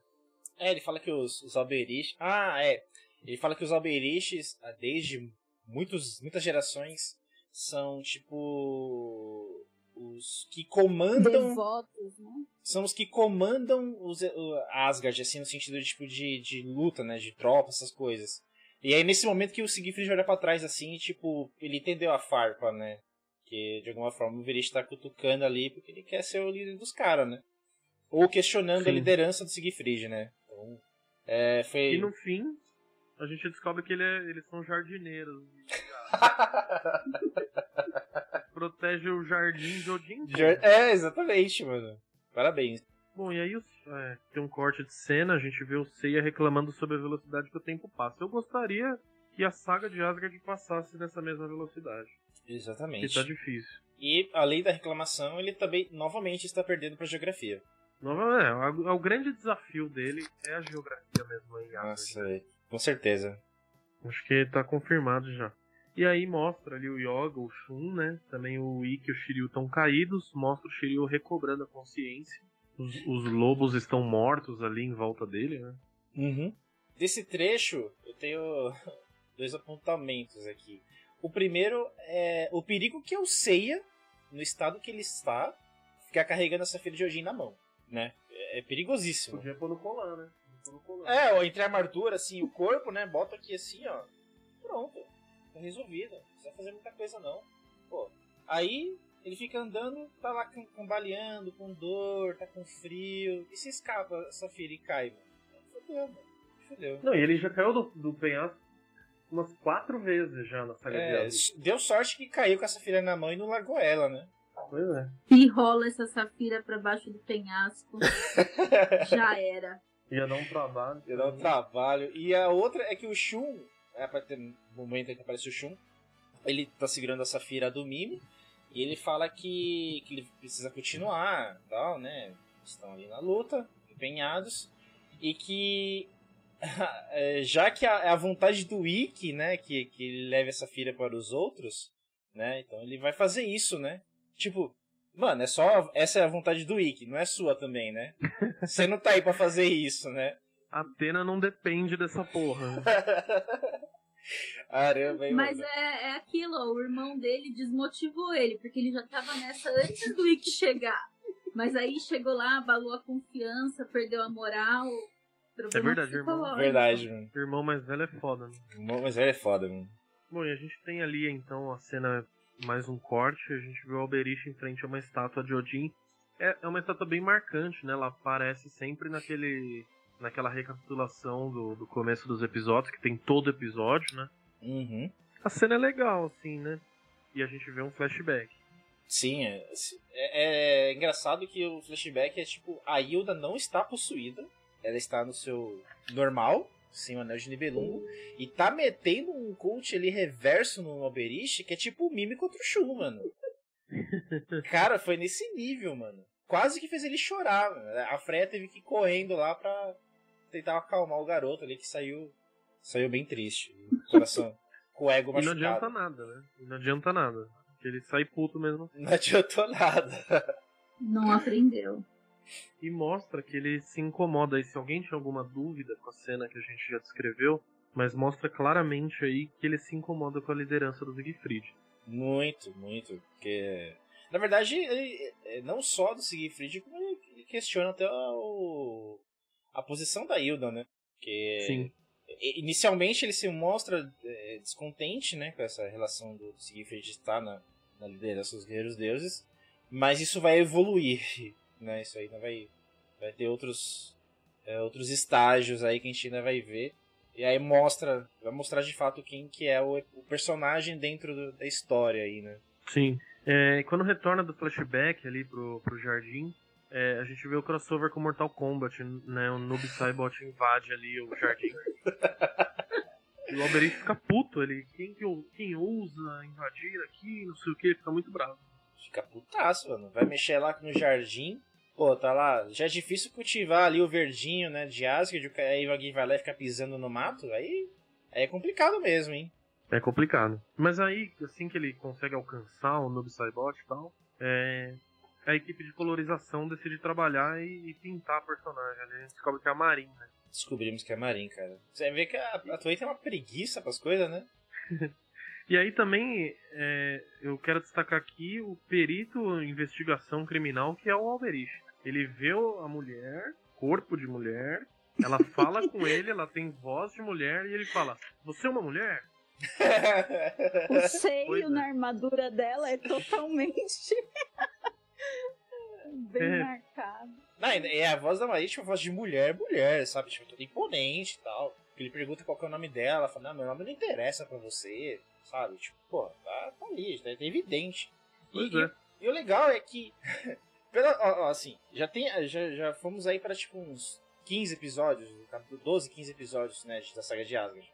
É, ele fala que os, os alberiches. Ah, é. Ele fala que os alberiches, ah, desde muitos, muitas gerações, são tipo. Os que comandam. Devotos, né? São os que comandam os, o Asgard, assim, no sentido de, tipo, de, de luta, né? De tropa, essas coisas. E aí, nesse momento que o Siegfried olha pra trás, assim, tipo, ele entendeu a farpa, né? Que, de alguma forma, o Verich tá cutucando ali porque ele quer ser o líder dos caras, né? Ou questionando a Sim. liderança do Siegfried, né? Então, é, foi... E no fim, a gente descobre que ele é- eles são jardineiros. Protege o jardim de Odin. É, exatamente, mano. Parabéns. Bom, e aí é, tem um corte de cena, a gente vê o Seiya reclamando sobre a velocidade que o tempo passa. Eu gostaria que a saga de Asgard passasse nessa mesma velocidade. Que Exatamente. tá difícil. E, além da reclamação, ele também, novamente, está perdendo pra geografia. Nova, é, o, o grande desafio dele é a geografia mesmo. Nossa, é, com certeza. Acho que tá confirmado já. E aí mostra ali o Yoga, o Shun, né? Também o Ikki e o Shiryu estão caídos. Mostra o Shiryu recobrando a consciência. Os, os lobos estão mortos ali em volta dele, né? Uhum. Desse trecho, eu tenho dois apontamentos aqui. O primeiro é o perigo que eu Seiya, no estado que ele está, ficar carregando essa filha de Odin na mão, né? É perigosíssimo. Podia pôr no colar, né? Podia pôr no colar. É, ó, entre a armadura, assim, o corpo, né? Bota aqui assim, ó. Pronto. Tá resolvido. Não precisa fazer muita coisa, não. Pô. Aí ele fica andando, tá lá cam- cambaleando, com dor, tá com frio. E se escapa essa filha e cai, mano? Fudeu, mano. Fudeu. Não, e ele já caiu do, do penhasco umas quatro vezes já na saga É, deu sorte que caiu com essa filha na mão e não largou ela, né? Pois é. Se rola essa safira pra baixo do penhasco, já era. Ia dar um trabalho. Ia dar um trabalho. E a outra é que o Shun, é, pra ter um momento em que aparece o Shun, ele tá segurando a Safira do Mimi e ele fala que, que ele precisa continuar, tal, né? Estão ali na luta, empenhados, e que é, já que a, é a vontade do Ikki, né, que, que ele leve essa filha para os outros, né? Então ele vai fazer isso, né? Tipo, mano, é só essa é a vontade do Ikki, não é sua também, né? Você não tá aí pra fazer isso, né? A Atena não depende dessa porra. Caramba, hein, Mas mano? é, é aquilo, ó, o irmão dele desmotivou ele, porque ele já tava nessa antes do Ikki chegar. Mas aí chegou lá, abalou a confiança, perdeu a moral. problema verdade, irmão. Verdade, mano. O irmão mais velho é foda, né? Mas ele é foda, mano. Bom, e a gente tem ali então a cena, mais um corte, a gente vê o Alberich em frente a uma estátua de Odin. É, é uma estátua bem marcante, né? Ela aparece sempre naquele. naquela recapitulação do, do começo dos episódios, que tem todo episódio, né? Uhum. A cena é legal, assim, né? E a gente vê um flashback. Sim, é, é, é engraçado que o flashback é tipo, a Hilda não está possuída, ela está no seu normal, sem o anel de Nibelungo, e tá metendo um coach ali reverso no Alberich, que é tipo o Mimi contra o Shun, mano. Cara, foi nesse nível, mano. Quase que fez ele chorar, mano. A Freya teve que ir correndo lá pra tentar acalmar o garoto ali, que saiu, saiu bem triste. Coração, com o ego E não machucado. adianta nada, né? E não adianta nada. Porque ele sai puto mesmo. Não adiantou nada. Não aprendeu. E mostra que ele se incomoda. E se alguém tinha alguma dúvida com a cena que a gente já descreveu, mas mostra claramente aí que ele se incomoda com a liderança do Siegfried. Muito, muito. Porque. Na verdade, ele, é, não só do Siegfried, como ele, ele questiona até o, a posição da Hilda, né? Porque Sim. inicialmente ele se mostra é, descontente, né, com essa relação do Siegfried estar na, na liderança dos guerreiros deuses, mas isso vai evoluir, né? Isso aí ainda vai, vai ter outros, é, outros estágios aí que a gente ainda vai ver. E aí mostra, vai mostrar de fato quem que é o, o personagem dentro do, da história aí, né? Sim. É, quando retorna do flashback ali pro, pro jardim, é, a gente vê o crossover com Mortal Kombat, né? O Noob Saibot invade ali o jardim. e o Alberich fica puto, ele, quem, que, quem ousa invadir aqui, não sei o que, ele fica muito bravo. Fica putaço, mano. Vai mexer lá no jardim. Pô, tá lá. Já é difícil cultivar ali o verdinho, né? De Asgard. Aí alguém vai lá e fica pisando no mato. Aí, é complicado mesmo, hein? É complicado. Mas aí, assim que ele consegue alcançar o Noob Saibot e tal, é, a equipe de colorização decide trabalhar e, pintar a personagem. ali. A gente descobre que é a Marin, né? Descobrimos que é Marin, cara. Você vê que a, a Toei tem uma preguiça pras coisas, né? E aí também é, eu quero destacar aqui o perito em investigação criminal que é o Alberich. Ele vê o- a mulher, corpo de mulher, ela fala com ele, ela tem voz de mulher e ele fala: Você é uma mulher? O seio Pois é. na armadura dela é totalmente bem É. marcado. Não, é a voz da Marin, tipo, a voz de mulher, mulher, sabe? Tipo, toda imponente e tal. Ele pergunta qual que é o nome dela, ela fala, não, meu nome não interessa pra você, sabe? Tipo, pô, tá, tá ali, tá, tá evidente. Pois e, é. e o legal é que, pela, ó, ó, assim, já, tem, já, já fomos aí pra, tipo, uns 15 episódios, 12, 15 episódios, né, da saga de Asgard.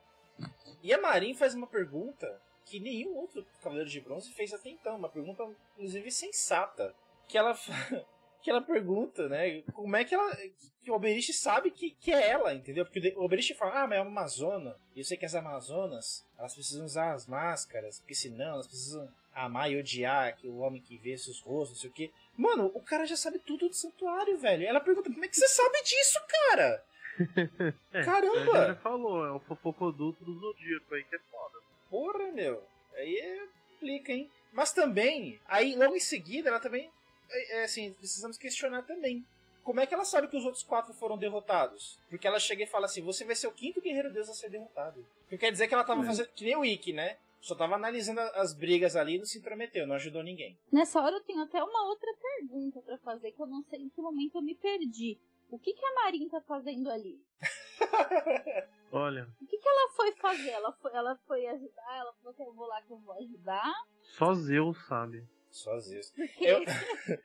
E a Marin faz uma pergunta que nenhum outro Cavaleiro de Bronze fez até então, uma pergunta, inclusive, sensata. Que ela, que ela pergunta, né, como é que ela, que o Oberist sabe que, que é ela, entendeu? Porque o Oberist fala, ah, mas é uma Amazona, e eu sei que as Amazonas, elas precisam usar as máscaras, porque senão elas precisam amar e odiar que o homem que vê seus rostos, não sei o quê. Mano, o cara já sabe tudo do santuário, velho. Ela pergunta, como é que você sabe disso, cara? É, Caramba! Já falou, é o fofocoduto do Zodíaco aí que é foda. Porra, meu. Aí é, complica, hein? Mas também, aí logo em seguida, ela também. É, é, assim, precisamos questionar também. Como é que ela sabe que os outros quatro foram derrotados? Porque ela chega e fala assim: você vai ser o quinto guerreiro deus a ser derrotado. Porque quer dizer que ela tava É. fazendo. Que nem o Ikki, né? Só tava analisando as brigas ali e não se intrometeu, não ajudou ninguém. Nessa hora eu tenho até uma outra pergunta pra fazer que eu não sei em que momento eu me perdi. O que, que a Marin tá fazendo ali? Olha, O que, que ela foi fazer? Ela foi, ela foi ajudar? Ela falou que eu vou lá que eu vou ajudar? só Zeus sabe. Só às vezes. Eu,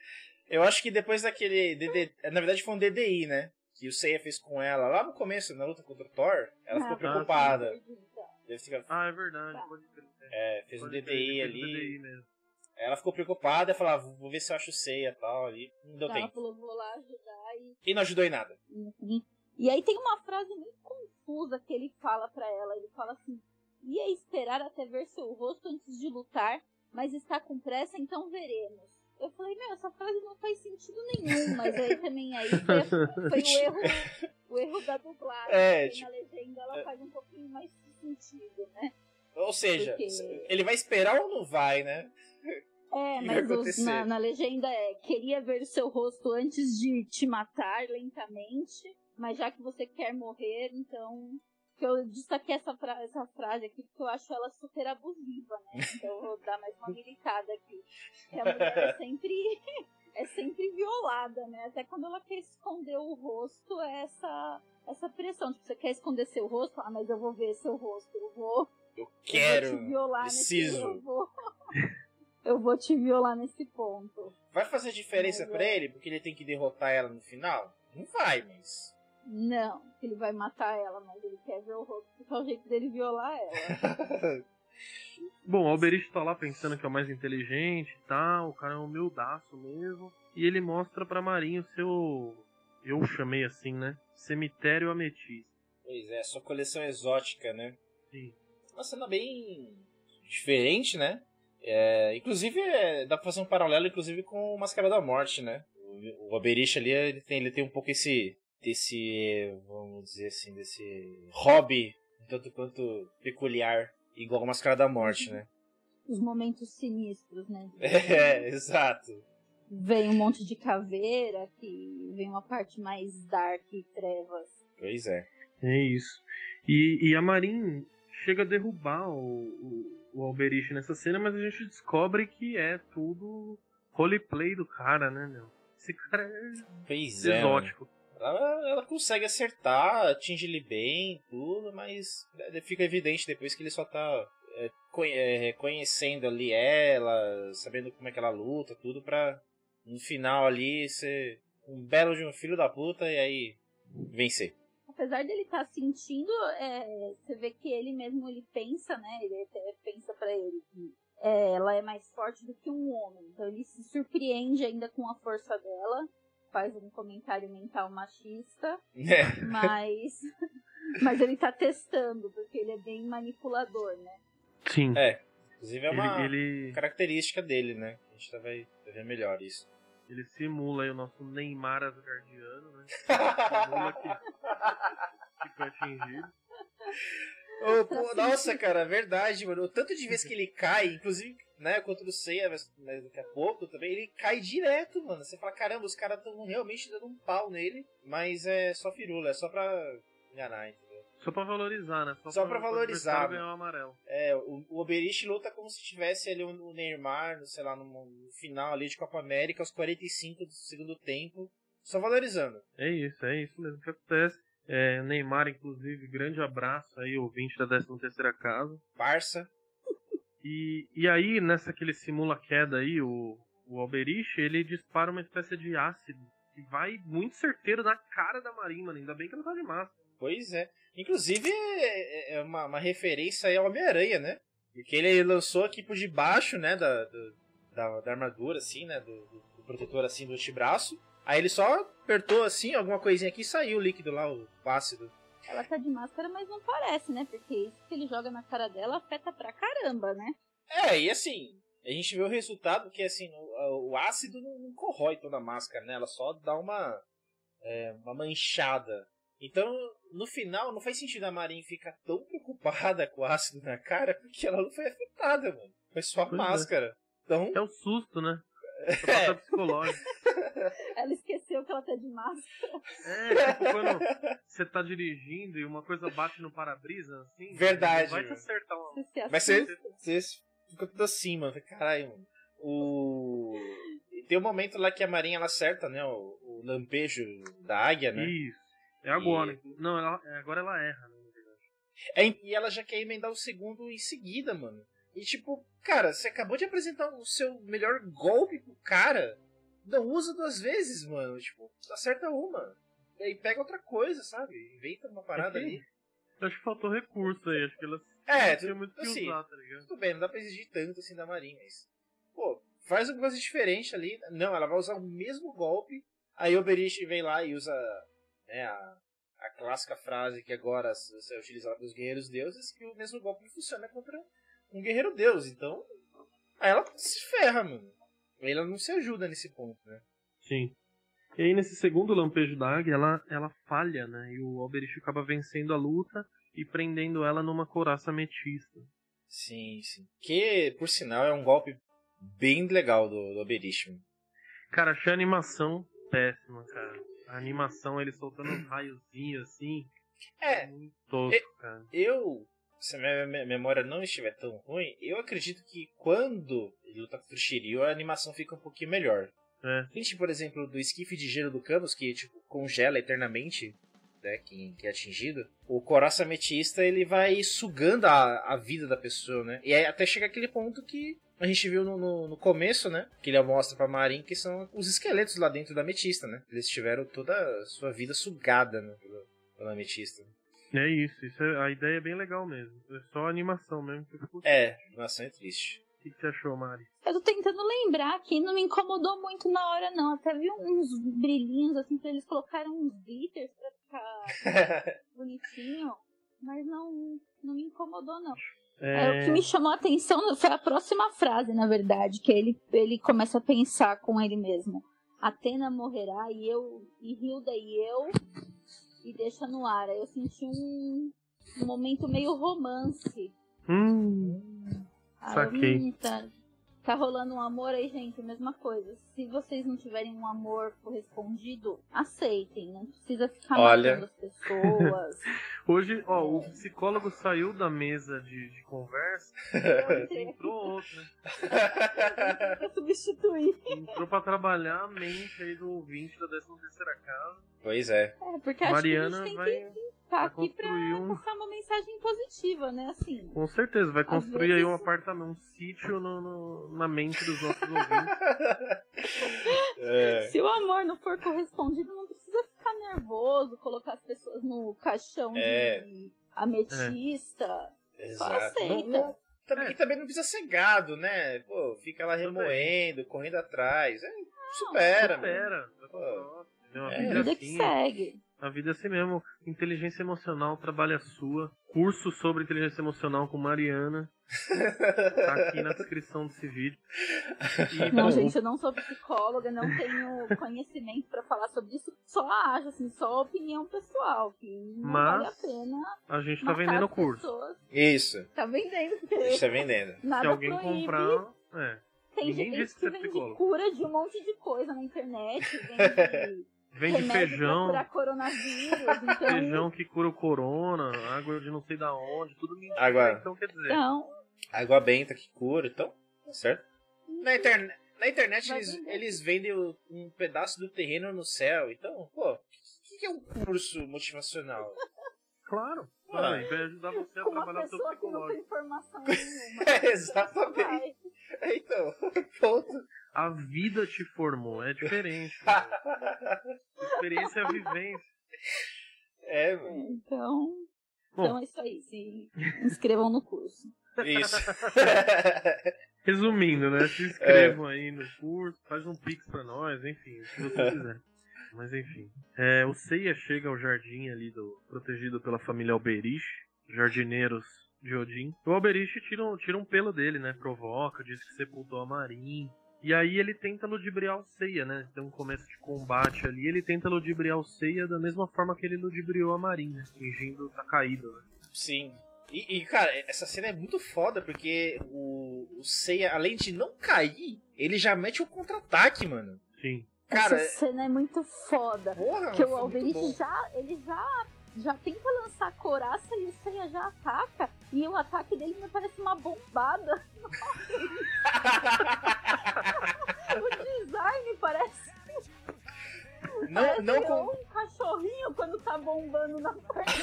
eu acho que depois daquele. DD, na verdade foi um DDI, né? Que o Seiya fez com ela lá no começo, na luta contra o Thor. Ela ficou Ah, preocupada. então. Deve ficar- Ah, é verdade, Tá. pode crer. é, fez um Pode crer, DDI um ali. DDI mesmo. Ela ficou preocupada e falou: ah, vou ver se eu acho ceia e tal ali. Não deu Ela tempo. falou, vou lá ajudar e E não ajudou em nada. Uhum. E aí tem uma frase muito confusa que ele fala pra ela. Ele fala assim: ia esperar até ver seu rosto antes de lutar, mas está com pressa, então veremos. Eu falei, meu, essa frase não faz sentido nenhum, mas aí também aí foi, foi o erro, o erro da dublagem. É, tipo- na legenda ela faz um pouquinho mais de sentido, né? Ou seja, Porque- ele vai esperar ou não vai, né? É, mas os- na, na legenda é queria ver seu rosto antes de te matar lentamente, mas já que você quer morrer, então. Que Eu destaquei essa, fra essa frase aqui porque eu acho ela super abusiva, né? Então eu vou dar mais uma militada aqui. Que a mulher é sempre, é sempre violada, né? Até quando ela quer esconder o rosto, é essa, essa pressão. Tipo, você quer esconder seu rosto? Ah, mas eu vou ver seu rosto, eu vou Eu eu quero. vou te violar preciso. nesse eu vou, eu vou te violar nesse ponto. Vai fazer diferença Mas pra é. ele porque ele tem que derrotar ela no final? Não vai, mas. Não, ele vai matar ela, mas ele quer ver o rosto, porque é o jeito dele violar ela. Bom, o Alberich tá lá pensando que é o mais inteligente e tal, o cara é humildaço mesmo. E ele mostra pra Marinho o seu. Eu chamei assim, né? Cemitério Ametista. Pois é, sua coleção exótica, né? Sim. Uma cena bem diferente, né? É, inclusive, é, dá pra fazer um paralelo, inclusive, com o Mascara da Morte, né? O, o Oberich ali, ele tem, ele tem um pouco esse, desse, vamos dizer assim, desse hobby, tanto quanto peculiar, igual o Mascara da Morte, né? Os momentos sinistros, né? É, exato. vem um monte de caveira, que vem uma parte mais dark e trevas. Pois é. É isso. E, e a Marin chega a derrubar o, o, o Alberich nessa cena, mas a gente descobre que é tudo roleplay do cara, né, meu? Esse cara é Pois é. Ela, ela consegue acertar, atinge ele bem, tudo, mas é, fica evidente depois que ele só tá é, é, ali ela, sabendo como é que ela luta, tudo pra no final ali ser um belo de um filho da puta e aí vencer. Apesar dele estar sentindo, é, você vê que ele mesmo ele pensa, né? Ele até pensa pra ele que é, ela é mais forte do que um homem. Então ele se surpreende ainda com a força dela, faz um comentário mental machista, É. mas mas ele tá testando porque ele é bem manipulador, né? Sim. É. Inclusive é uma Ele, ele, característica dele, né? A gente vai vai ver melhor isso. ele simula aí o nosso Neymar Asgardiano, né? Simula que, que foi atingido. Ô, pô, nossa, cara, verdade, mano. O tanto de vezes que ele cai, inclusive, né, contra o Seiya, mas, mas daqui a pouco também, ele cai direto, mano. Você fala, caramba, os caras estão realmente dando um pau nele, mas é só firula, é só pra enganar, entendeu? Só pra valorizar, né? Só pra pro valorizar, o amarelo. É, o, o Oberich luta como se tivesse ali o Neymar, no- sei lá, no, no final ali de Copa América, aos 45 do segundo tempo, só valorizando. É isso, é isso mesmo que acontece. É, Neymar, inclusive, grande abraço aí, ouvinte da 13 terceira casa. Barça. E, e aí, nessa que ele simula queda aí, o, o Alberich, ele dispara uma espécie de ácido que vai muito certeiro na cara da Marin, mano. Ainda bem que ela tá de. Pois é. Inclusive, é, é uma, uma referência aí ao Homem-Aranha, né? Porque ele lançou aqui por debaixo, né, da, do- da, da armadura, assim, né, do- do protetor, assim, do antebraço. Aí ele só apertou, assim, alguma coisinha aqui e saiu o líquido lá, o ácido. Ela tá de máscara, mas não parece, né? Porque isso que ele joga na cara dela afeta pra caramba, né? É, e assim, a gente vê o resultado que, assim, o, o ácido não, não corrói toda a máscara, né? Ela só dá uma, é, uma manchada. Então, no final, não faz sentido a Marin ficar tão preocupada com o ácido na cara, porque ela não foi afetada, mano. Foi só a Pois é. máscara. Então, É o susto, né? É psicológico. Ela esqueceu que ela tá de máscara. É, tipo quando você tá dirigindo e uma coisa bate no para-brisa, assim. Verdade, Vai te acertar uma. Você se Mas você, você fica tudo assim, mano. Caralho, mano. O... e Tem um momento lá que a Marinha ela acerta, né? O, o lampejo da águia, né? Isso. É agora. Não, ela, agora ela erra, né, na verdade. É, e ela já quer emendar o segundo em seguida, mano. E tipo, cara, você acabou de apresentar o seu melhor golpe pro cara. Não usa duas vezes, mano. Tipo, acerta uma. E aí pega outra coisa, sabe? Inventa uma parada É que- ali. Eu acho que faltou recurso aí. Acho que ela É, tu- muito que assim, usar, tá ligado? tudo bem, não dá pra exigir tanto assim da Marinha, mas. Pô, faz uma coisa diferente ali. Não, ela vai usar o mesmo golpe. Aí o Berich vem lá e usa né, a, a clássica frase que agora é utilizada pelos guerreiros deuses, que o mesmo golpe funciona contra um guerreiro deus. Então, aí ela se ferra, mano. Aí Ela não se ajuda nesse ponto, né? Sim. E aí, nesse segundo lampejo da águia, ela, ela falha, né? E o Alberich acaba vencendo a luta e prendendo ela numa couraça ametista. Sim, sim. Que, por sinal, é um golpe bem legal do, do mano. Cara, achei a animação péssima, cara. A animação, ele soltando uns raiozinhos assim. É, Muito tosco, cara. eu, se a minha me- memória não estiver tão ruim, eu acredito que quando ele luta contra o Shiryu, a animação fica um pouquinho melhor. É. Diferente, por exemplo, do esquife de gelo do Camus, que tipo, congela eternamente né, quem, quem é atingido. O coraça ametista ele vai sugando a, a vida da pessoa, né? E aí até chega aquele ponto que a gente viu no, no, no começo, né? Que ele mostra pra Marin que são os esqueletos lá dentro da ametista, né? Eles tiveram toda a sua vida sugada né, pela, pela ametista. É isso, isso é, a ideia é bem legal mesmo. É só a animação mesmo. que eu curti. É, nossa, é triste. O que, que você achou, Mari? Eu tô tentando lembrar aqui, não me incomodou muito na hora, não. Até vi uns brilhinhos, assim, que eles colocaram uns glitters pra ficar bonitinho. Mas não, não me incomodou, não. É, o que me chamou a atenção foi a próxima frase, na verdade, que ele, ele começa a pensar com ele mesmo. Atena morrerá e eu, e Hilda e eu, e deixa no ar. Aí eu senti um, um momento meio romance. Hum, Aí Saquei. hum, tá. Tá rolando um amor aí, gente, mesma coisa. Se vocês não tiverem um amor correspondido, aceitem. Não precisa ficar Olha. matando as pessoas. Hoje, ó, o psicólogo saiu da mesa de, de conversa aqui entrou outro, né? pra substituir. Entrou pra trabalhar a mente aí do ouvinte da 13 terceira casa. Pois é. É, porque acho Mariana que a gente tem vai, que estar vai aqui pra construir um. passar uma mensagem positiva, né? Assim. Com certeza, vai construir aí um vezes- apartamento, um sítio no, no- na mente dos nossos ouvintes. É. Se o amor não for correspondido, não precisa ficar nervoso, colocar as pessoas no caixão É. de ametista. Só Exato. aceita. Não- não- também, É. E também não precisa ser gado, né? Pô, fica lá remoendo, correndo atrás. É, supera, mano. Espera, vai pra próxima, entendeu? A É. vida é que segue. A vida é assim mesmo. Inteligência emocional, trabalho é sua. Curso sobre inteligência emocional com Mariana. Tá aqui na descrição desse vídeo. E, Não, bom, gente, eu não sou psicóloga, não tenho conhecimento pra falar sobre isso. Só acho, assim, só opinião pessoal, que não Mas- vale a pena. a gente tá vendendo o curso. pessoas. Isso. Tá vendendo, A gente tá vendendo. nada Se alguém proíbe. comprar. É. Tem ninguém gente que que é vende psicólogo. cura de um monte de coisa na internet, vende Vende feijão. pra curar coronavírus, então... Feijão que cura o corona, água de não sei da onde, tudo mentira. Água. Então quer dizer, Então, Água benta que cura, então, tá certo. Na, interne na internet eles, eles vendem um pedaço do terreno no céu. Então, pô, o que, que é um curso motivacional? claro. Ah. Vai ajudar você a com uma trabalhar o seu pessoa que não tem psicológico. informação nenhuma. É, exatamente. Então, ponto. A vida te formou, é diferente. Experiência é a vivência. É, mano. Então, Bom. então é isso aí. Se inscrevam no curso. Isso. Resumindo, né? Se inscrevam aí no curso, faz um pix pra nós, enfim, o que você quiser. Mas enfim. É, o Seiya chega ao jardim ali do protegido pela família Alberich, jardineiros de Odin. O Alberich tira um, tira um pelo dele, né? Provoca, diz que sepultou a Marin. E aí ele tenta ludibriar o Seiya, né? Tem um começo de combate ali, ele tenta ludibriar o Seiya da mesma forma que ele ludibriou a Marin, né? Fingindo tá caído, né? Sim. E, e, cara, essa cena é muito foda, porque o, o Seiya, além de não cair, ele já mete o contra-ataque, mano. Sim. Cara, Essa cena é muito foda. porra, Porque foi o Alberich já, ele já, já tenta lançar a coraça e o Seiya já ataca. E o ataque dele me parece uma bombada. o design parece, Não, parece não com... um cachorrinho quando tá bombando na perna de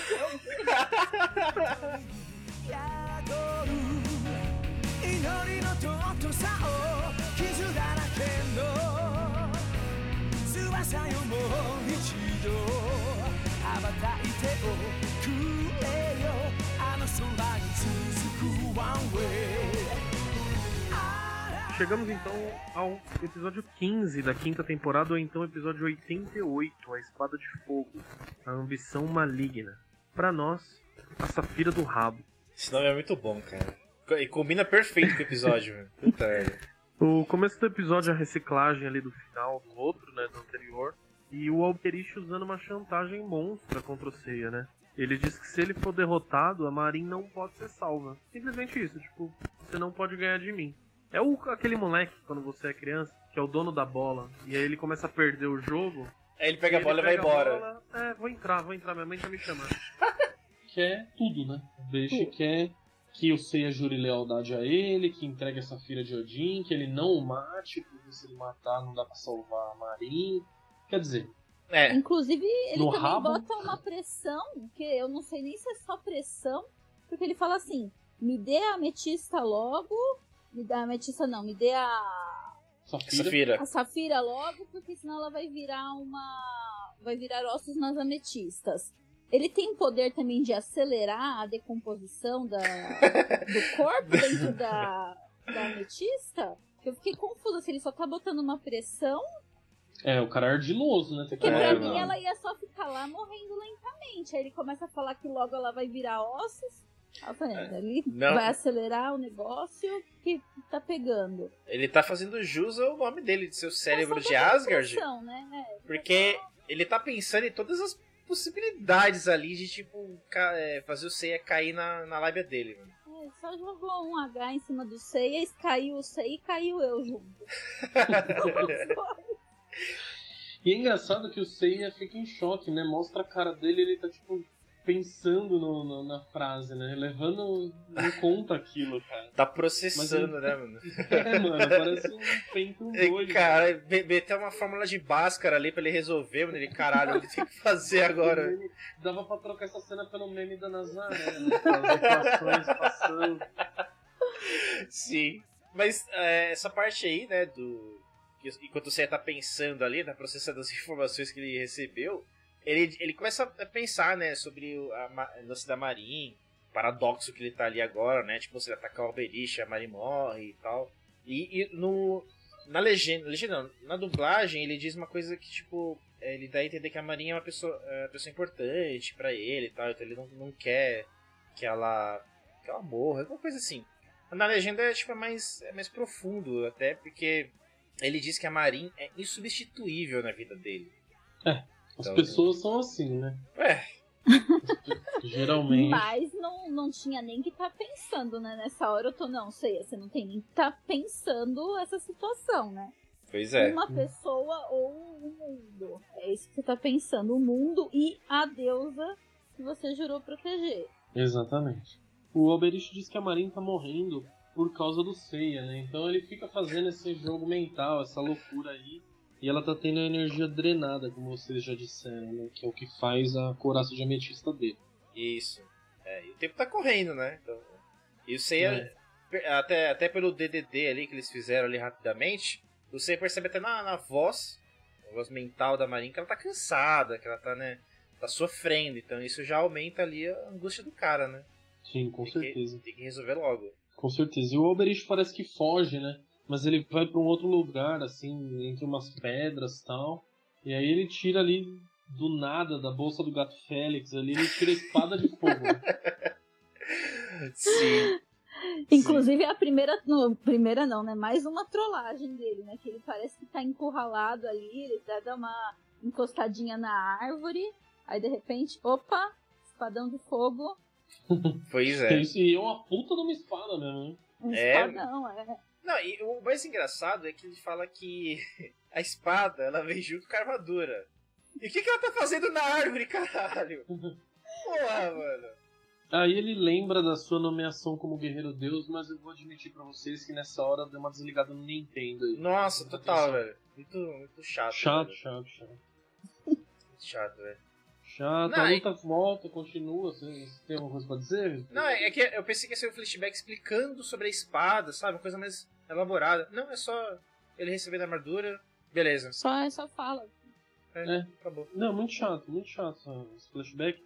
たいておくれよあの空に続く One Way Chegamos então ao episódio 15 da quinta temporada, ou então episódio 88, A Espada de Fogo, a ambição maligna. Pra nós, a Safira do Rabo. Esse nome é muito bom, cara. E combina perfeito com o episódio, mano. Puta merda. O começo do episódio é a reciclagem ali do final do outro, né, do anterior, e o Alberich usando uma chantagem monstra contra o Seiya, né? Ele diz que se ele for derrotado, a Marin não pode ser salva. Simplesmente isso, tipo, você não pode ganhar de mim. É o, aquele moleque, quando você é criança, que é o dono da bola, e aí ele começa a perder o jogo. Aí ele pega a bola e vai embora. bola, é, vou entrar, vou entrar, minha mãe tá me chamando. quer tudo, né? O Beishi quer que o Seiya jure lealdade a ele, que entregue essa filha de Odin, que ele não o mate, porque se ele matar não dá pra salvar a Marin. Quer dizer, É, Inclusive, ele também rabo? bota uma pressão, que eu não sei nem se é só pressão, porque ele fala assim: me dê a ametista logo, me dê a ametista não, me dê a, Safira. Safira. a safira logo, porque senão ela vai virar uma. vai virar ossos nas ametistas. Ele tem poder também de acelerar a decomposição da, do corpo dentro da, da ametista? Eu fiquei confusa se ele só tá botando uma pressão É, o cara é ardiloso, né? Porque que pra É, mim ela ia só ficar lá morrendo lentamente. Aí ele começa a falar que logo ela vai virar ossos. Eu falei, É. ali Não. vai acelerar o negócio que tá pegando. Ele tá fazendo jus ao nome dele, de seu cérebro É só de Asgard. impressão, Né? É, Porque ele tá pensando em todas as possibilidades ali de, tipo, é, fazer o Seiya cair na, na lábia dele, mano. é, ele só jogou um H em cima do Seiya, caiu o Seiya e caiu eu junto. E é engraçado que o Seiya fica em choque, né? Mostra a cara dele ele tá, tipo, pensando no, no- na frase, né? Levando em conta aquilo, cara. Tá processando, Mas né, mano? É, mano, parece um pento doido. Cara, me- meteu uma fórmula de Bhaskara ali pra ele resolver, mano. Ele, caralho, o que tem que fazer agora? Dava pra trocar essa cena pelo meme da Nazaré, né? As equações passando. Sim. Mas é, essa parte aí, né, do. Enquanto você tá pensando ali, tá processando as informações que ele recebeu, ele, ele começa a pensar, né, sobre a, ma- lance da Marin, paradoxo que ele tá ali agora, né? Tipo, você atacar o Alberiche, a Marin morre e tal. E, e no. Na legenda, legenda não, na dublagem, ele diz uma coisa que, tipo, é, ele dá a entender que a Marinha é uma pessoa, é uma pessoa importante pra ele e tal, então ele não, não quer que ela, que ela morra, alguma coisa assim. Na legenda é, tipo, é mais, é mais profundo, até porque ele diz que a Marin é insubstituível na vida dele. As Então- pessoas são assim, né? É, Geralmente. Mas não, não tinha nem que estar pensando, né? Nessa hora eu tô, não, sei, você não tem nem que estar pensando essa situação, né? pois é. Uma pessoa ou o mundo. É isso que você tá pensando, o mundo e a deusa que você jurou proteger. Exatamente. O Alberich diz que a Marin tá morrendo por causa do Seiya, né? Então ele fica fazendo esse jogo mental, essa loucura aí. E ela tá tendo a energia drenada, como vocês já disseram, né? Que é o que faz a coraça de ametista dele. Isso. É, e o tempo tá correndo, né? Então, e o Seiya, até, até pelo DDD ali que eles fizeram ali rapidamente, você percebe até na, na voz, na voz mental da Marin, que ela tá cansada, que ela tá, né, tá sofrendo. Então isso já aumenta ali a angústia do cara, né? Sim, com Tem certeza. Que, tem que resolver logo. Com certeza. E o Alberich parece que foge, né? Mas ele vai pra um outro lugar, assim, entre umas pedras e tal. E aí ele tira ali do nada, da bolsa do gato Félix ali, ele tira a espada de fogo. né? Sim. Inclusive a primeira. Não, primeira não, né? Mais uma trollagem dele, né? Que ele parece que tá encurralado ali, ele dá uma encostadinha na árvore, aí de repente, opa, espadão de fogo, Pois É. é. Isso, e é uma puta de uma espada mesmo, né? um É. espadão, é. Não, e o mais engraçado é que ele fala que a espada, ela vem junto com a armadura. E o que, que ela tá fazendo na árvore, caralho? Porra, mano. Aí ele lembra da sua nomeação como Guerreiro Deus, mas eu vou admitir pra vocês que nessa hora deu uma desligada no Nintendo aí. Nossa, total, atenção. velho. Muito, muito chato. Chato, velho. chato, chato. Muito chato, velho. Chato, Não, a e- luta volta, continua. Vocês têm alguma coisa pra dizer? Não, é, é que eu pensei que ia ser um flashback explicando sobre a espada, sabe? Uma coisa mais elaborada. Não, é só ele recebendo a armadura. Beleza. Só, é só fala. É, É. acabou. Não, muito chato, muito chato essa- esse flashback.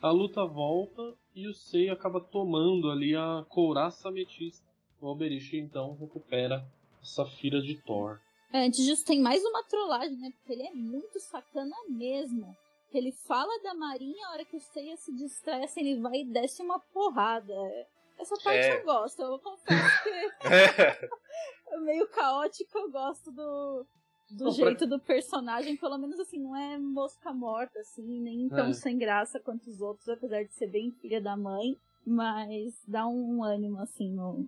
A luta volta e o Sei acaba tomando ali a couraça ametista. O Alberich então recupera a Safira de Thor. É, antes disso, tem mais uma trollagem, né? Porque ele é muito sacana mesmo. Ele fala da Marinha, a hora que o Seiya se distrai, assim, ele vai e desce uma porrada. Essa parte É. eu gosto, eu confesso que é meio caótico, eu gosto do, do Não, pra- jeito do personagem, pelo menos assim, não é mosca morta, assim, nem tão É. sem graça quanto os outros, apesar de ser bem filha da mãe, mas dá um ânimo, assim, no,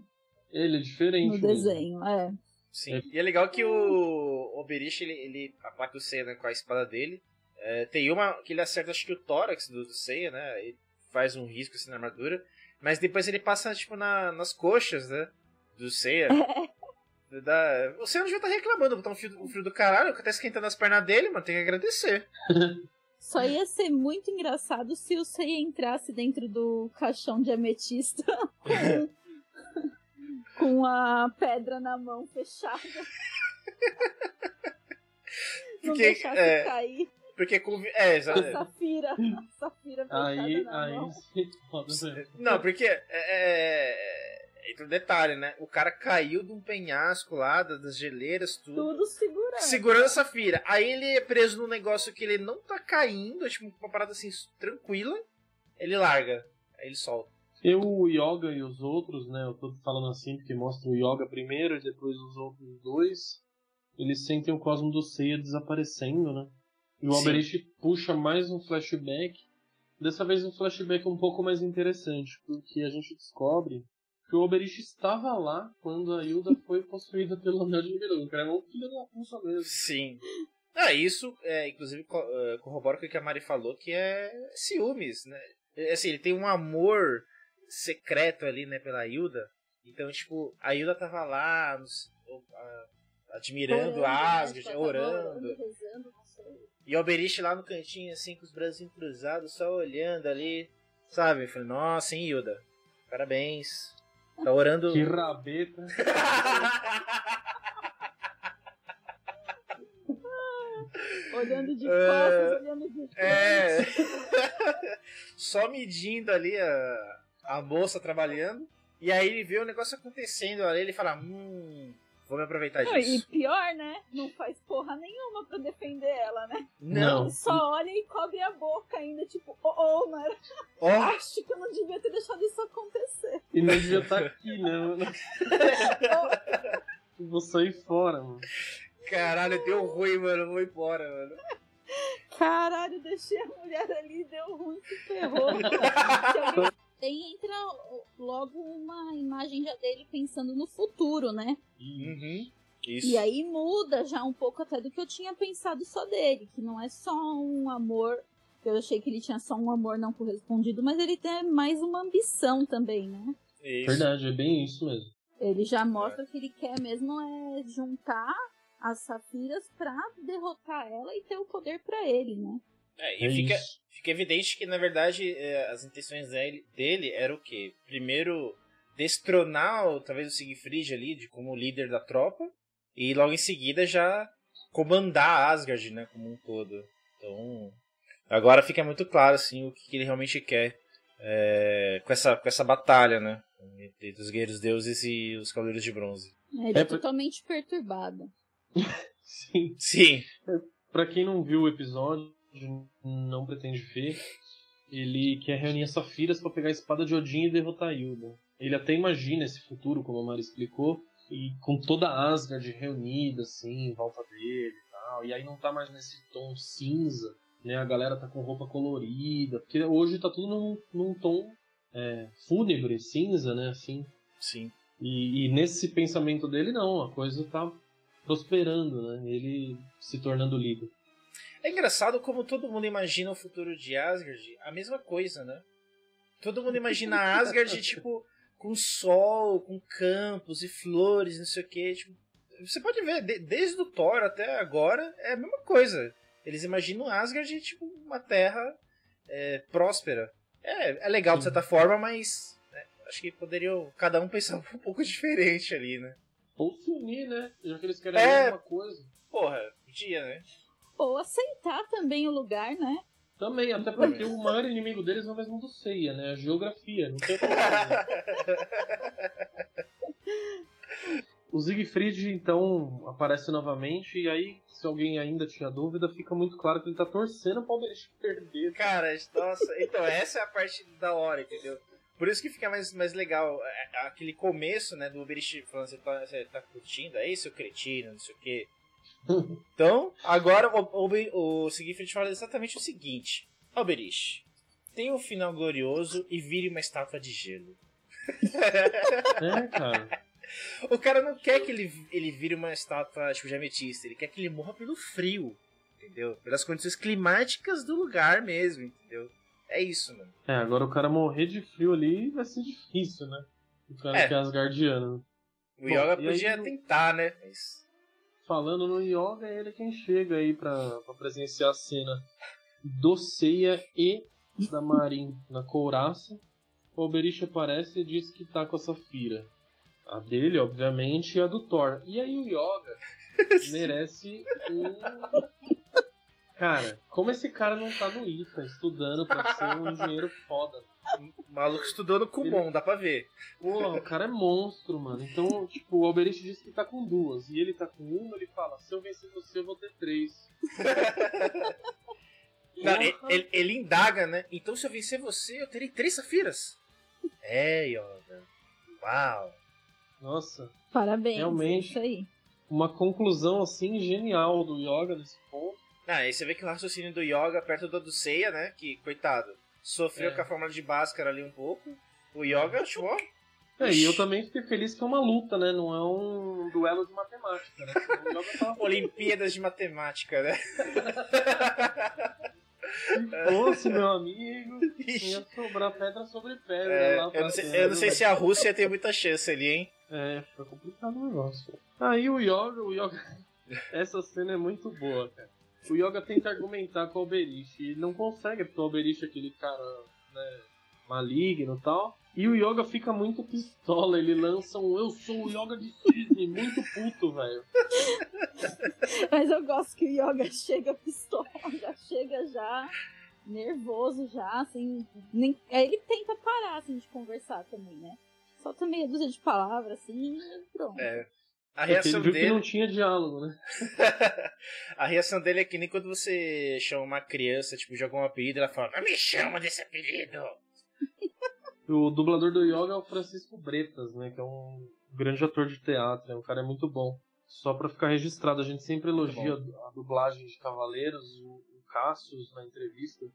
Ele é diferente. no mesmo. desenho, é. Sim. E é legal que o Oberich, ele, ele ataca o né, com a espada dele. É, tem uma que ele acerta, acho que o tórax do, do Seiya, né? Ele faz um risco assim na armadura. Mas depois ele passa, tipo, na, nas coxas, né? Do Seiya. Da... O Seiya não devia estar reclamando, botar um fio, um fio do caralho, que tá esquentando as pernas dele, mano. Tem que agradecer. Só ia ser muito engraçado se o Seiya entrasse dentro do caixão de ametista com, com a pedra na mão fechada. Não Porque, deixasse é, cair Porque com. É, a exato. safira. A safira Aí, aí mão. Não, porque é, é, entra um detalhe, né? O cara caiu de um penhasco lá, da- das geleiras, tudo. Tudo segurando. Segurando a Safira. Aí ele é preso num negócio que ele não tá caindo, é tipo uma parada assim, tranquila. Ele larga. Aí ele solta. Eu, o Yoga e os outros, né? Eu tô falando assim porque mostra o Yoga primeiro e depois os outros dois. Eles sentem o cosmo do Seiya desaparecendo, né? E o Sim. Alberich puxa mais um flashback. Dessa vez um flashback um pouco mais interessante, porque a gente descobre que o Oberist estava lá quando a Hilda foi possuída pelo Anel de Nibelung. O cara é um filho da puta mesmo. Sim. Ah, isso, é, inclusive, eh, corrobora com o que a Mari falou, que é ciúmes, né? É, Assim, ele tem um amor secreto ali, né, pela Hilda. Então, tipo, a Hilda tava lá, nos- admirando Orando, Asgard, né? Tava orando. rezando, sei. E o Oberist lá no cantinho, assim, com os braços cruzados, só olhando ali, sabe? Eu falei, nossa, hein, Hilda? Parabéns. Tá orando. Que rabeta. Olhando de É. costas, olhando de. É. Só medindo ali a, a moça trabalhando. E aí ele vê o negócio acontecendo ali, ele fala, hum, vou me aproveitar Não, e disso. pior, né? Não faz porra nenhuma pra defender ela, né? Não. Só olha e cobre a boca ainda, tipo, oh, oh, era... Ó, acho que eu não devia ter deixado isso acontecer. E não devia estar aqui, né? mano? Oh, Vou sair fora, mano. caralho, deu ruim, mano. Vou embora, mano. caralho, deixei a mulher ali, deu ruim, se ferrou. Aí entra logo uma imagem já dele pensando no futuro, né? E Uhum. Isso. E aí muda já um pouco até do que eu tinha pensado só dele, que não é só um amor. Eu achei que ele tinha só um amor não correspondido, mas ele tem mais uma ambição também, né? Isso. Verdade, é bem isso mesmo. Ele já mostra que ele quer mesmo é juntar as safiras pra derrotar ela e ter o poder pra ele, né? É, É e fica, isso. fica evidente que, na verdade, é, as intenções dele, dele era o quê? Primeiro, destronar o- talvez o Siegfried ali, de, como líder da tropa, e logo em seguida já comandar Asgard, né, como um todo. Então, agora fica muito claro, assim, o que, que ele realmente quer é, com, essa, com essa batalha, né, entre os guerreiros deuses e os cavaleiros de bronze. Ele é, É, totalmente perturbado. Sim. Sim, Pra quem não viu o episódio, não pretende ver, ele quer reunir as safiras pra pegar a espada de Odin e derrotar Hilda. Ele até imagina esse futuro, como a Mari explicou, e com toda a Asgard reunida, assim, em volta dele e tal. E aí não tá mais nesse tom cinza, né? A galera tá com roupa colorida, porque hoje tá tudo num, num tom é, fúnebre, cinza, né? Assim. sim. E, e nesse pensamento dele, não, a coisa tá prosperando, né? Ele se tornando líder. É engraçado como todo mundo imagina o futuro de Asgard a mesma coisa, né? Todo mundo imagina Asgard, tipo, com sol, com campos e flores, não sei o que. Tipo, você pode ver, de- desde o Thor até agora, é a mesma coisa. Eles imaginam Asgard, tipo, uma terra é, próspera. É, é legal de certa forma, mas né, acho que poderiam cada um pensar um pouco diferente ali, né? Ou se unir, né? Já que eles querem É. a mesma coisa. Porra, podia, né? Ou aceitar também o lugar, né? Também, até porque o maior inimigo deles é o mesmo do Seiya, né? A geografia, não tem problema. O Siegfried, então, aparece novamente, e aí, se alguém ainda tinha dúvida, fica muito claro que ele tá torcendo pra Alberich perder. Cara, nossa, então essa é a parte da hora, entendeu? Por isso que fica mais, mais legal é, aquele começo, né, do Uberist falando, você tá, você tá curtindo, aí seu cretino, não sei o quê. Então, agora o, o, o Siegfried fala exatamente o seguinte: Alberich, tenha um final glorioso e vire uma estátua de gelo. É, cara. O cara não quer que ele, ele vire uma estátua tipo de ametista, ele quer que ele morra pelo frio, entendeu? Pelas condições climáticas do lugar mesmo, entendeu? É isso, mano. É, agora o cara morrer de frio ali vai ser difícil, né? O cara É. que é asgardiano. O Bom, Yoga aí podia no- tentar, né? Mas Falando no Yoga, é ele quem chega aí pra, pra presenciar a cena do Seiya e da Marin na couraça. O Alberich aparece e diz que tá com a Safira. A dele, obviamente, e a do Thor. E aí o Yoga merece um. Cara, como esse cara não tá no IFA estudando pra ser um engenheiro foda? o maluco estudou no Kumon, dá pra ver. Pô, o cara é monstro, mano. Então, tipo, o Alberich disse que tá com duas. E ele tá com uma, ele fala: se eu vencer você, eu vou ter três. Não, ele, Porra. ele- ele indaga, né? Então se eu vencer você, eu terei três safiras. É, Yoga. Uau. Nossa, Parabéns. Realmente. é Isso aí. uma conclusão assim genial do Yoga nesse ponto. Ah, aí você vê que o raciocínio do Yoga perto do Seiya, né? Que, coitado, sofreu É. com a fórmula de Bhaskara ali um pouco. O Yoga, tipo, ó, É, e eu também fiquei feliz que é uma luta, né? Não é um duelo de matemática, né? Senão o Yoga tava Olimpíadas de Matemática, né? Se fosse, meu amigo, ia sobrar pedra sobre pedra. É, lá eu, não sei, eu não sei se a Rússia tem muita chance ali, hein? É, fica complicado o negócio. Aí o Yoga, o Yoga. Essa cena é muito boa, cara. O Yoga tenta argumentar com o Alberich e ele não consegue, porque o Alberich é aquele cara, né, maligno e tal. E o Yoga fica muito pistola, ele lança um Eu sou o Yoga de cisne, muito puto, velho. Mas eu gosto que o Yoga chega pistola, já chega já nervoso já, assim. Nem... Aí ele tenta parar assim, de conversar também, né? Solta meia dúzia de palavras assim e pronto. É. A reação viu que dele. não tinha diálogo, né? a reação dele é que nem quando você chama uma criança, tipo, joga um apelido, ela fala, não me chama desse apelido. O dublador do Yoga é o Francisco Bretas, né? Que é um grande ator de teatro, é um cara muito bom. Só pra ficar registrado, a gente sempre elogia a dublagem de Cavaleiros, o, o Cassius na entrevista.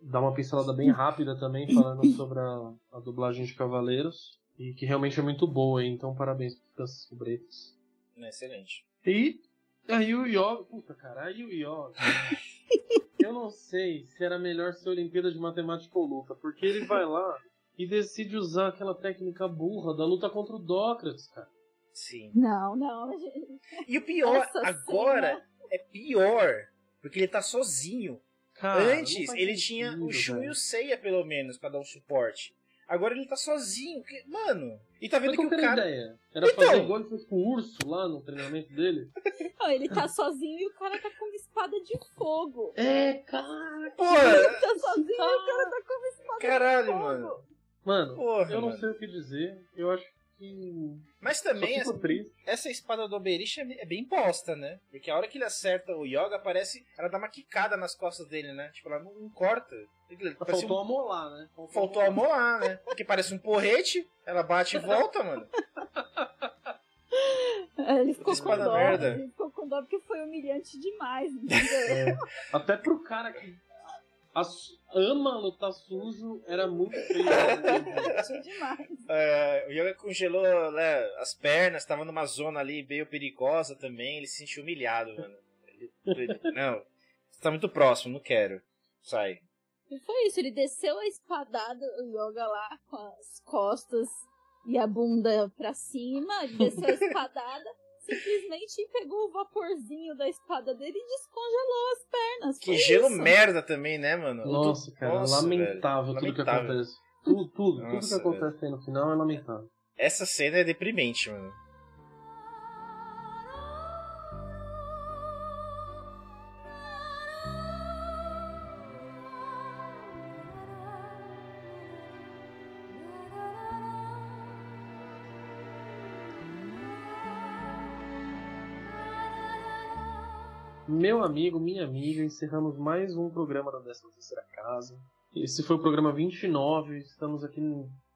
Dá uma pincelada bem rápida também, falando sobre a, a dublagem de Cavaleiros. E que realmente é muito boa, então parabéns pro Francisco Bretas. Excelente. E aí o Yoga. Puta, cara, aí o Yoga. eu não sei se era melhor ser Olimpíada de Matemática ou luta, porque ele vai lá e decide usar aquela técnica burra da luta contra o Dócrates, cara. Sim. Não, não, gente. E o pior, Essa agora, cena- é pior. Porque ele tá sozinho. Cara, Antes, ele sentido, tinha o Shun e o Seiya, pelo menos, pra dar um suporte. Agora ele tá sozinho. que- Mano, e tá vendo Mas que qual o cara. ideia? Era Então. fazer igual ele fez com o urso lá no treinamento dele? Não, ele tá sozinho e o cara tá com uma espada de fogo. É, cara. Pô, Ele tá sozinho e o cara tá com uma espada caralho, de fogo. mano. Mano, Porra, eu não mano. sei o que dizer. Eu acho que. Mas também essa, essa espada do Oberich é é bem posta, né? Porque a hora que ele acerta o Yoga, parece. Ela dá uma quicada nas costas dele, né? Tipo, ela não, não corta. Parece Faltou um- amolar, né? Faltou amolar, né? Porque parece um porrete, ela bate e volta, mano. É, Ele ficou com dó. merda. Ele ficou com dó porque foi humilhante demais, entendeu? É, até pro cara que ama lutar sujo, era muito feio. né? Foi demais. É, o Yoga congelou né, as pernas, tava numa zona ali meio perigosa também, ele se sentiu humilhado, mano. Ele- ele- não, você tá muito próximo, não quero. Sai. E foi isso, ele desceu a espadada, o Yoga lá, com as costas e a bunda pra cima, ele desceu a espadada, simplesmente pegou o vaporzinho da espada dele e descongelou as pernas. Que gelo isso. merda também, né, mano? Nossa, cara, Nossa, lamentável velho. tudo que Lamentável. acontece. Tudo, tudo, tudo Nossa, que acontece aí no final é lamentável. Essa cena é deprimente, mano. Meu amigo, minha amiga, encerramos mais um programa da 13 Casa. Esse foi o programa 29, estamos aqui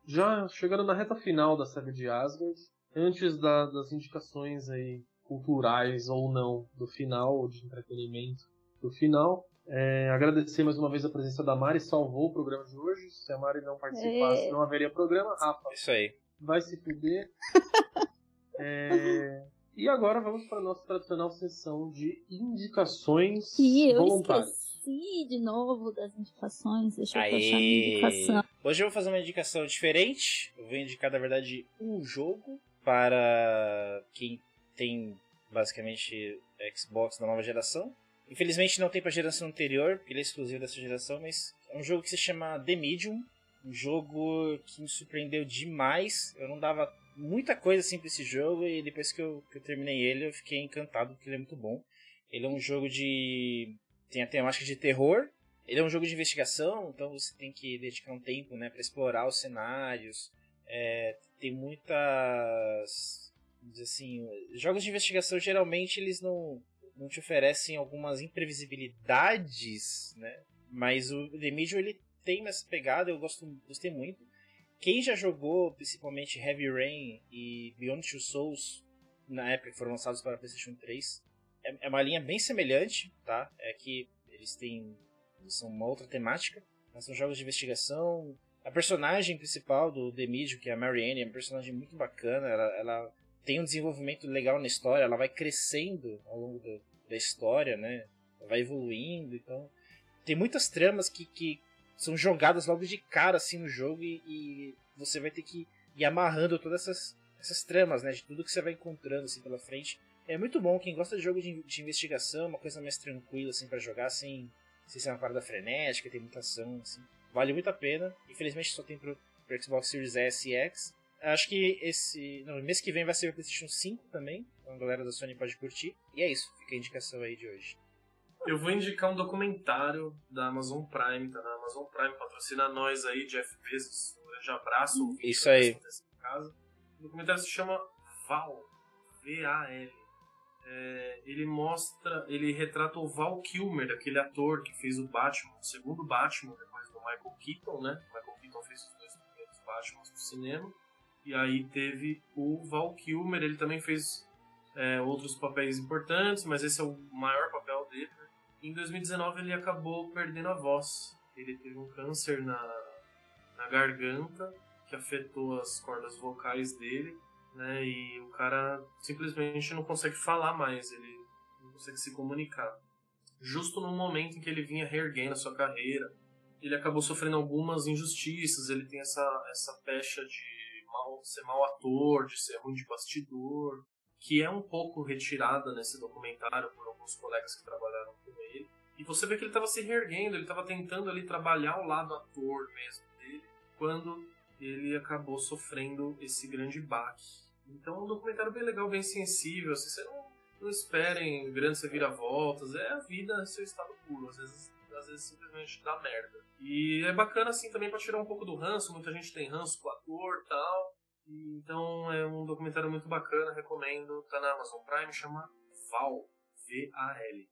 já chegando na reta final da série de Asgard. Antes da- das indicações aí culturais ou não do final, ou de entretenimento do final. É, agradecer mais uma vez a presença da Mari, salvou o programa de hoje. Se a Mari não participasse, É. não haveria programa. Rafa, Isso aí. vai se fuder. É, E agora vamos para a nossa tradicional sessão de indicações E eu voluntárias. esqueci de novo das indicações, deixa eu achar minha Aí. indicação. Hoje eu vou fazer uma indicação diferente. Eu vou indicar, na verdade, um jogo para quem tem basicamente Xbox da nova geração. Infelizmente não tem para geração anterior, porque ele é exclusivo dessa geração, mas é um jogo que se chama The Medium. Um jogo que me surpreendeu demais. Eu não dava muita coisa assim pra esse jogo e depois que eu, que eu terminei ele eu fiquei encantado porque ele é muito bom. Ele é um jogo de. tem a temática de terror. Ele é um jogo de investigação, então você tem que dedicar um tempo né, para explorar os cenários. É, tem muitas. assim, jogos de investigação geralmente eles não, não te oferecem algumas imprevisibilidades, né? Mas o The Medium ele tem essa pegada, eu gosto, gostei muito. Quem já jogou principalmente Heavy Rain e Beyond Two Souls na época que foram lançados para PlayStation 3, é, é uma linha bem semelhante, tá? É que eles têm eles são uma outra temática, mas são jogos de investigação. A personagem principal do The Medium, que é a Marianne, é uma personagem muito bacana. Ela, ela tem um desenvolvimento legal na história, ela vai crescendo ao longo da, da história, né? Ela vai evoluindo, então... Tem muitas tramas que, que são jogadas logo de cara, assim, no jogo e, e você vai ter que ir amarrando todas essas, essas tramas, né? De tudo que você vai encontrando, assim, pela frente. É muito bom, quem gosta de jogo de, de investigação, uma coisa mais tranquila, assim, para jogar, sem, sem ser uma parada frenética, tem muita ação, assim. Vale muito a pena. Infelizmente só tem pro, pro Xbox Series S e X. Acho que esse. Não, mês que vem vai ser o PlayStation 5 também. Então a galera da Sony pode curtir. E é isso, fica a indicação aí de hoje. Eu vou indicar um documentário da Amazon Prime, tá na Amazon Prime, patrocina nós aí, Jeff Bezos. Um grande abraço. Isso aí. O documentário se chama Val. V-A-L. É, ele mostra, ele retrata o Val Kilmer, aquele ator que fez o Batman, o segundo Batman, depois do Michael Keaton, né? O Michael Keaton fez os dois primeiros Batmans no cinema. E aí teve o Val Kilmer, ele também fez é, outros papéis importantes, mas esse é o maior papel dele. Né? Em 2019 ele acabou perdendo a voz. Ele teve um câncer na, na garganta que afetou as cordas vocais dele, né? E o cara simplesmente não consegue falar mais, ele não consegue se comunicar. Justo no momento em que ele vinha reerguendo a sua carreira, ele acabou sofrendo algumas injustiças, ele tem essa, essa pecha de mal, ser mau ator, de ser ruim de bastidor, que é um pouco retirada nesse documentário por alguns colegas que trabalharam com ele. E você vê que ele estava se reerguendo, ele estava tentando ali trabalhar o lado ator mesmo dele, quando ele acabou sofrendo esse grande baque. Então é um documentário bem legal, bem sensível, assim, você não, não esperem grandes reviravoltas, é a vida seu estado puro, às vezes, às vezes simplesmente dá merda. E é bacana assim também para tirar um pouco do ranço, muita gente tem ranço com o ator tal. Então é um documentário muito bacana, recomendo, tá na Amazon Prime, chama Val, V-A-L.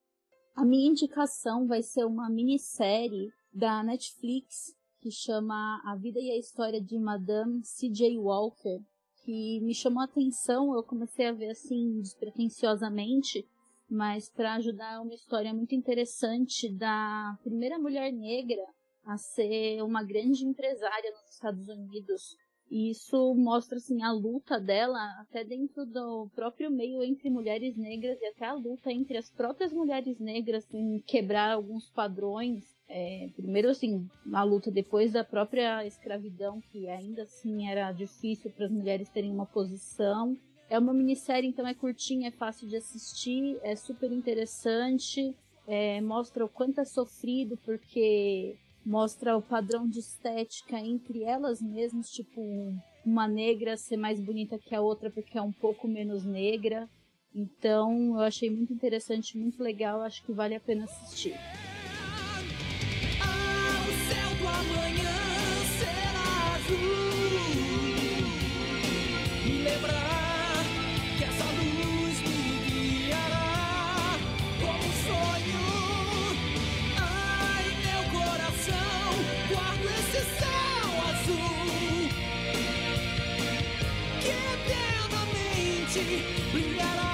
A minha indicação vai ser uma minissérie da Netflix que chama A Vida e a História de Madame C.J. Walker, que me chamou a atenção, eu comecei a ver assim despretensiosamente, mas para ajudar é uma história muito interessante da primeira mulher negra a ser uma grande empresária nos Estados Unidos. E isso mostra assim a luta dela até dentro do próprio meio entre mulheres negras e até a luta entre as próprias mulheres negras em quebrar alguns padrões. É, primeiro assim, a luta depois da própria escravidão, que ainda assim era difícil para as mulheres terem uma posição. É uma minissérie, então é curtinha, é fácil de assistir, é super interessante, é, mostra o quanto é sofrido, porque mostra o padrão de estética entre elas mesmas, tipo uma negra ser mais bonita que a outra porque é um pouco menos negra. Então eu achei muito interessante, muito legal, acho que vale a pena assistir. Azul que eternamente brilhará.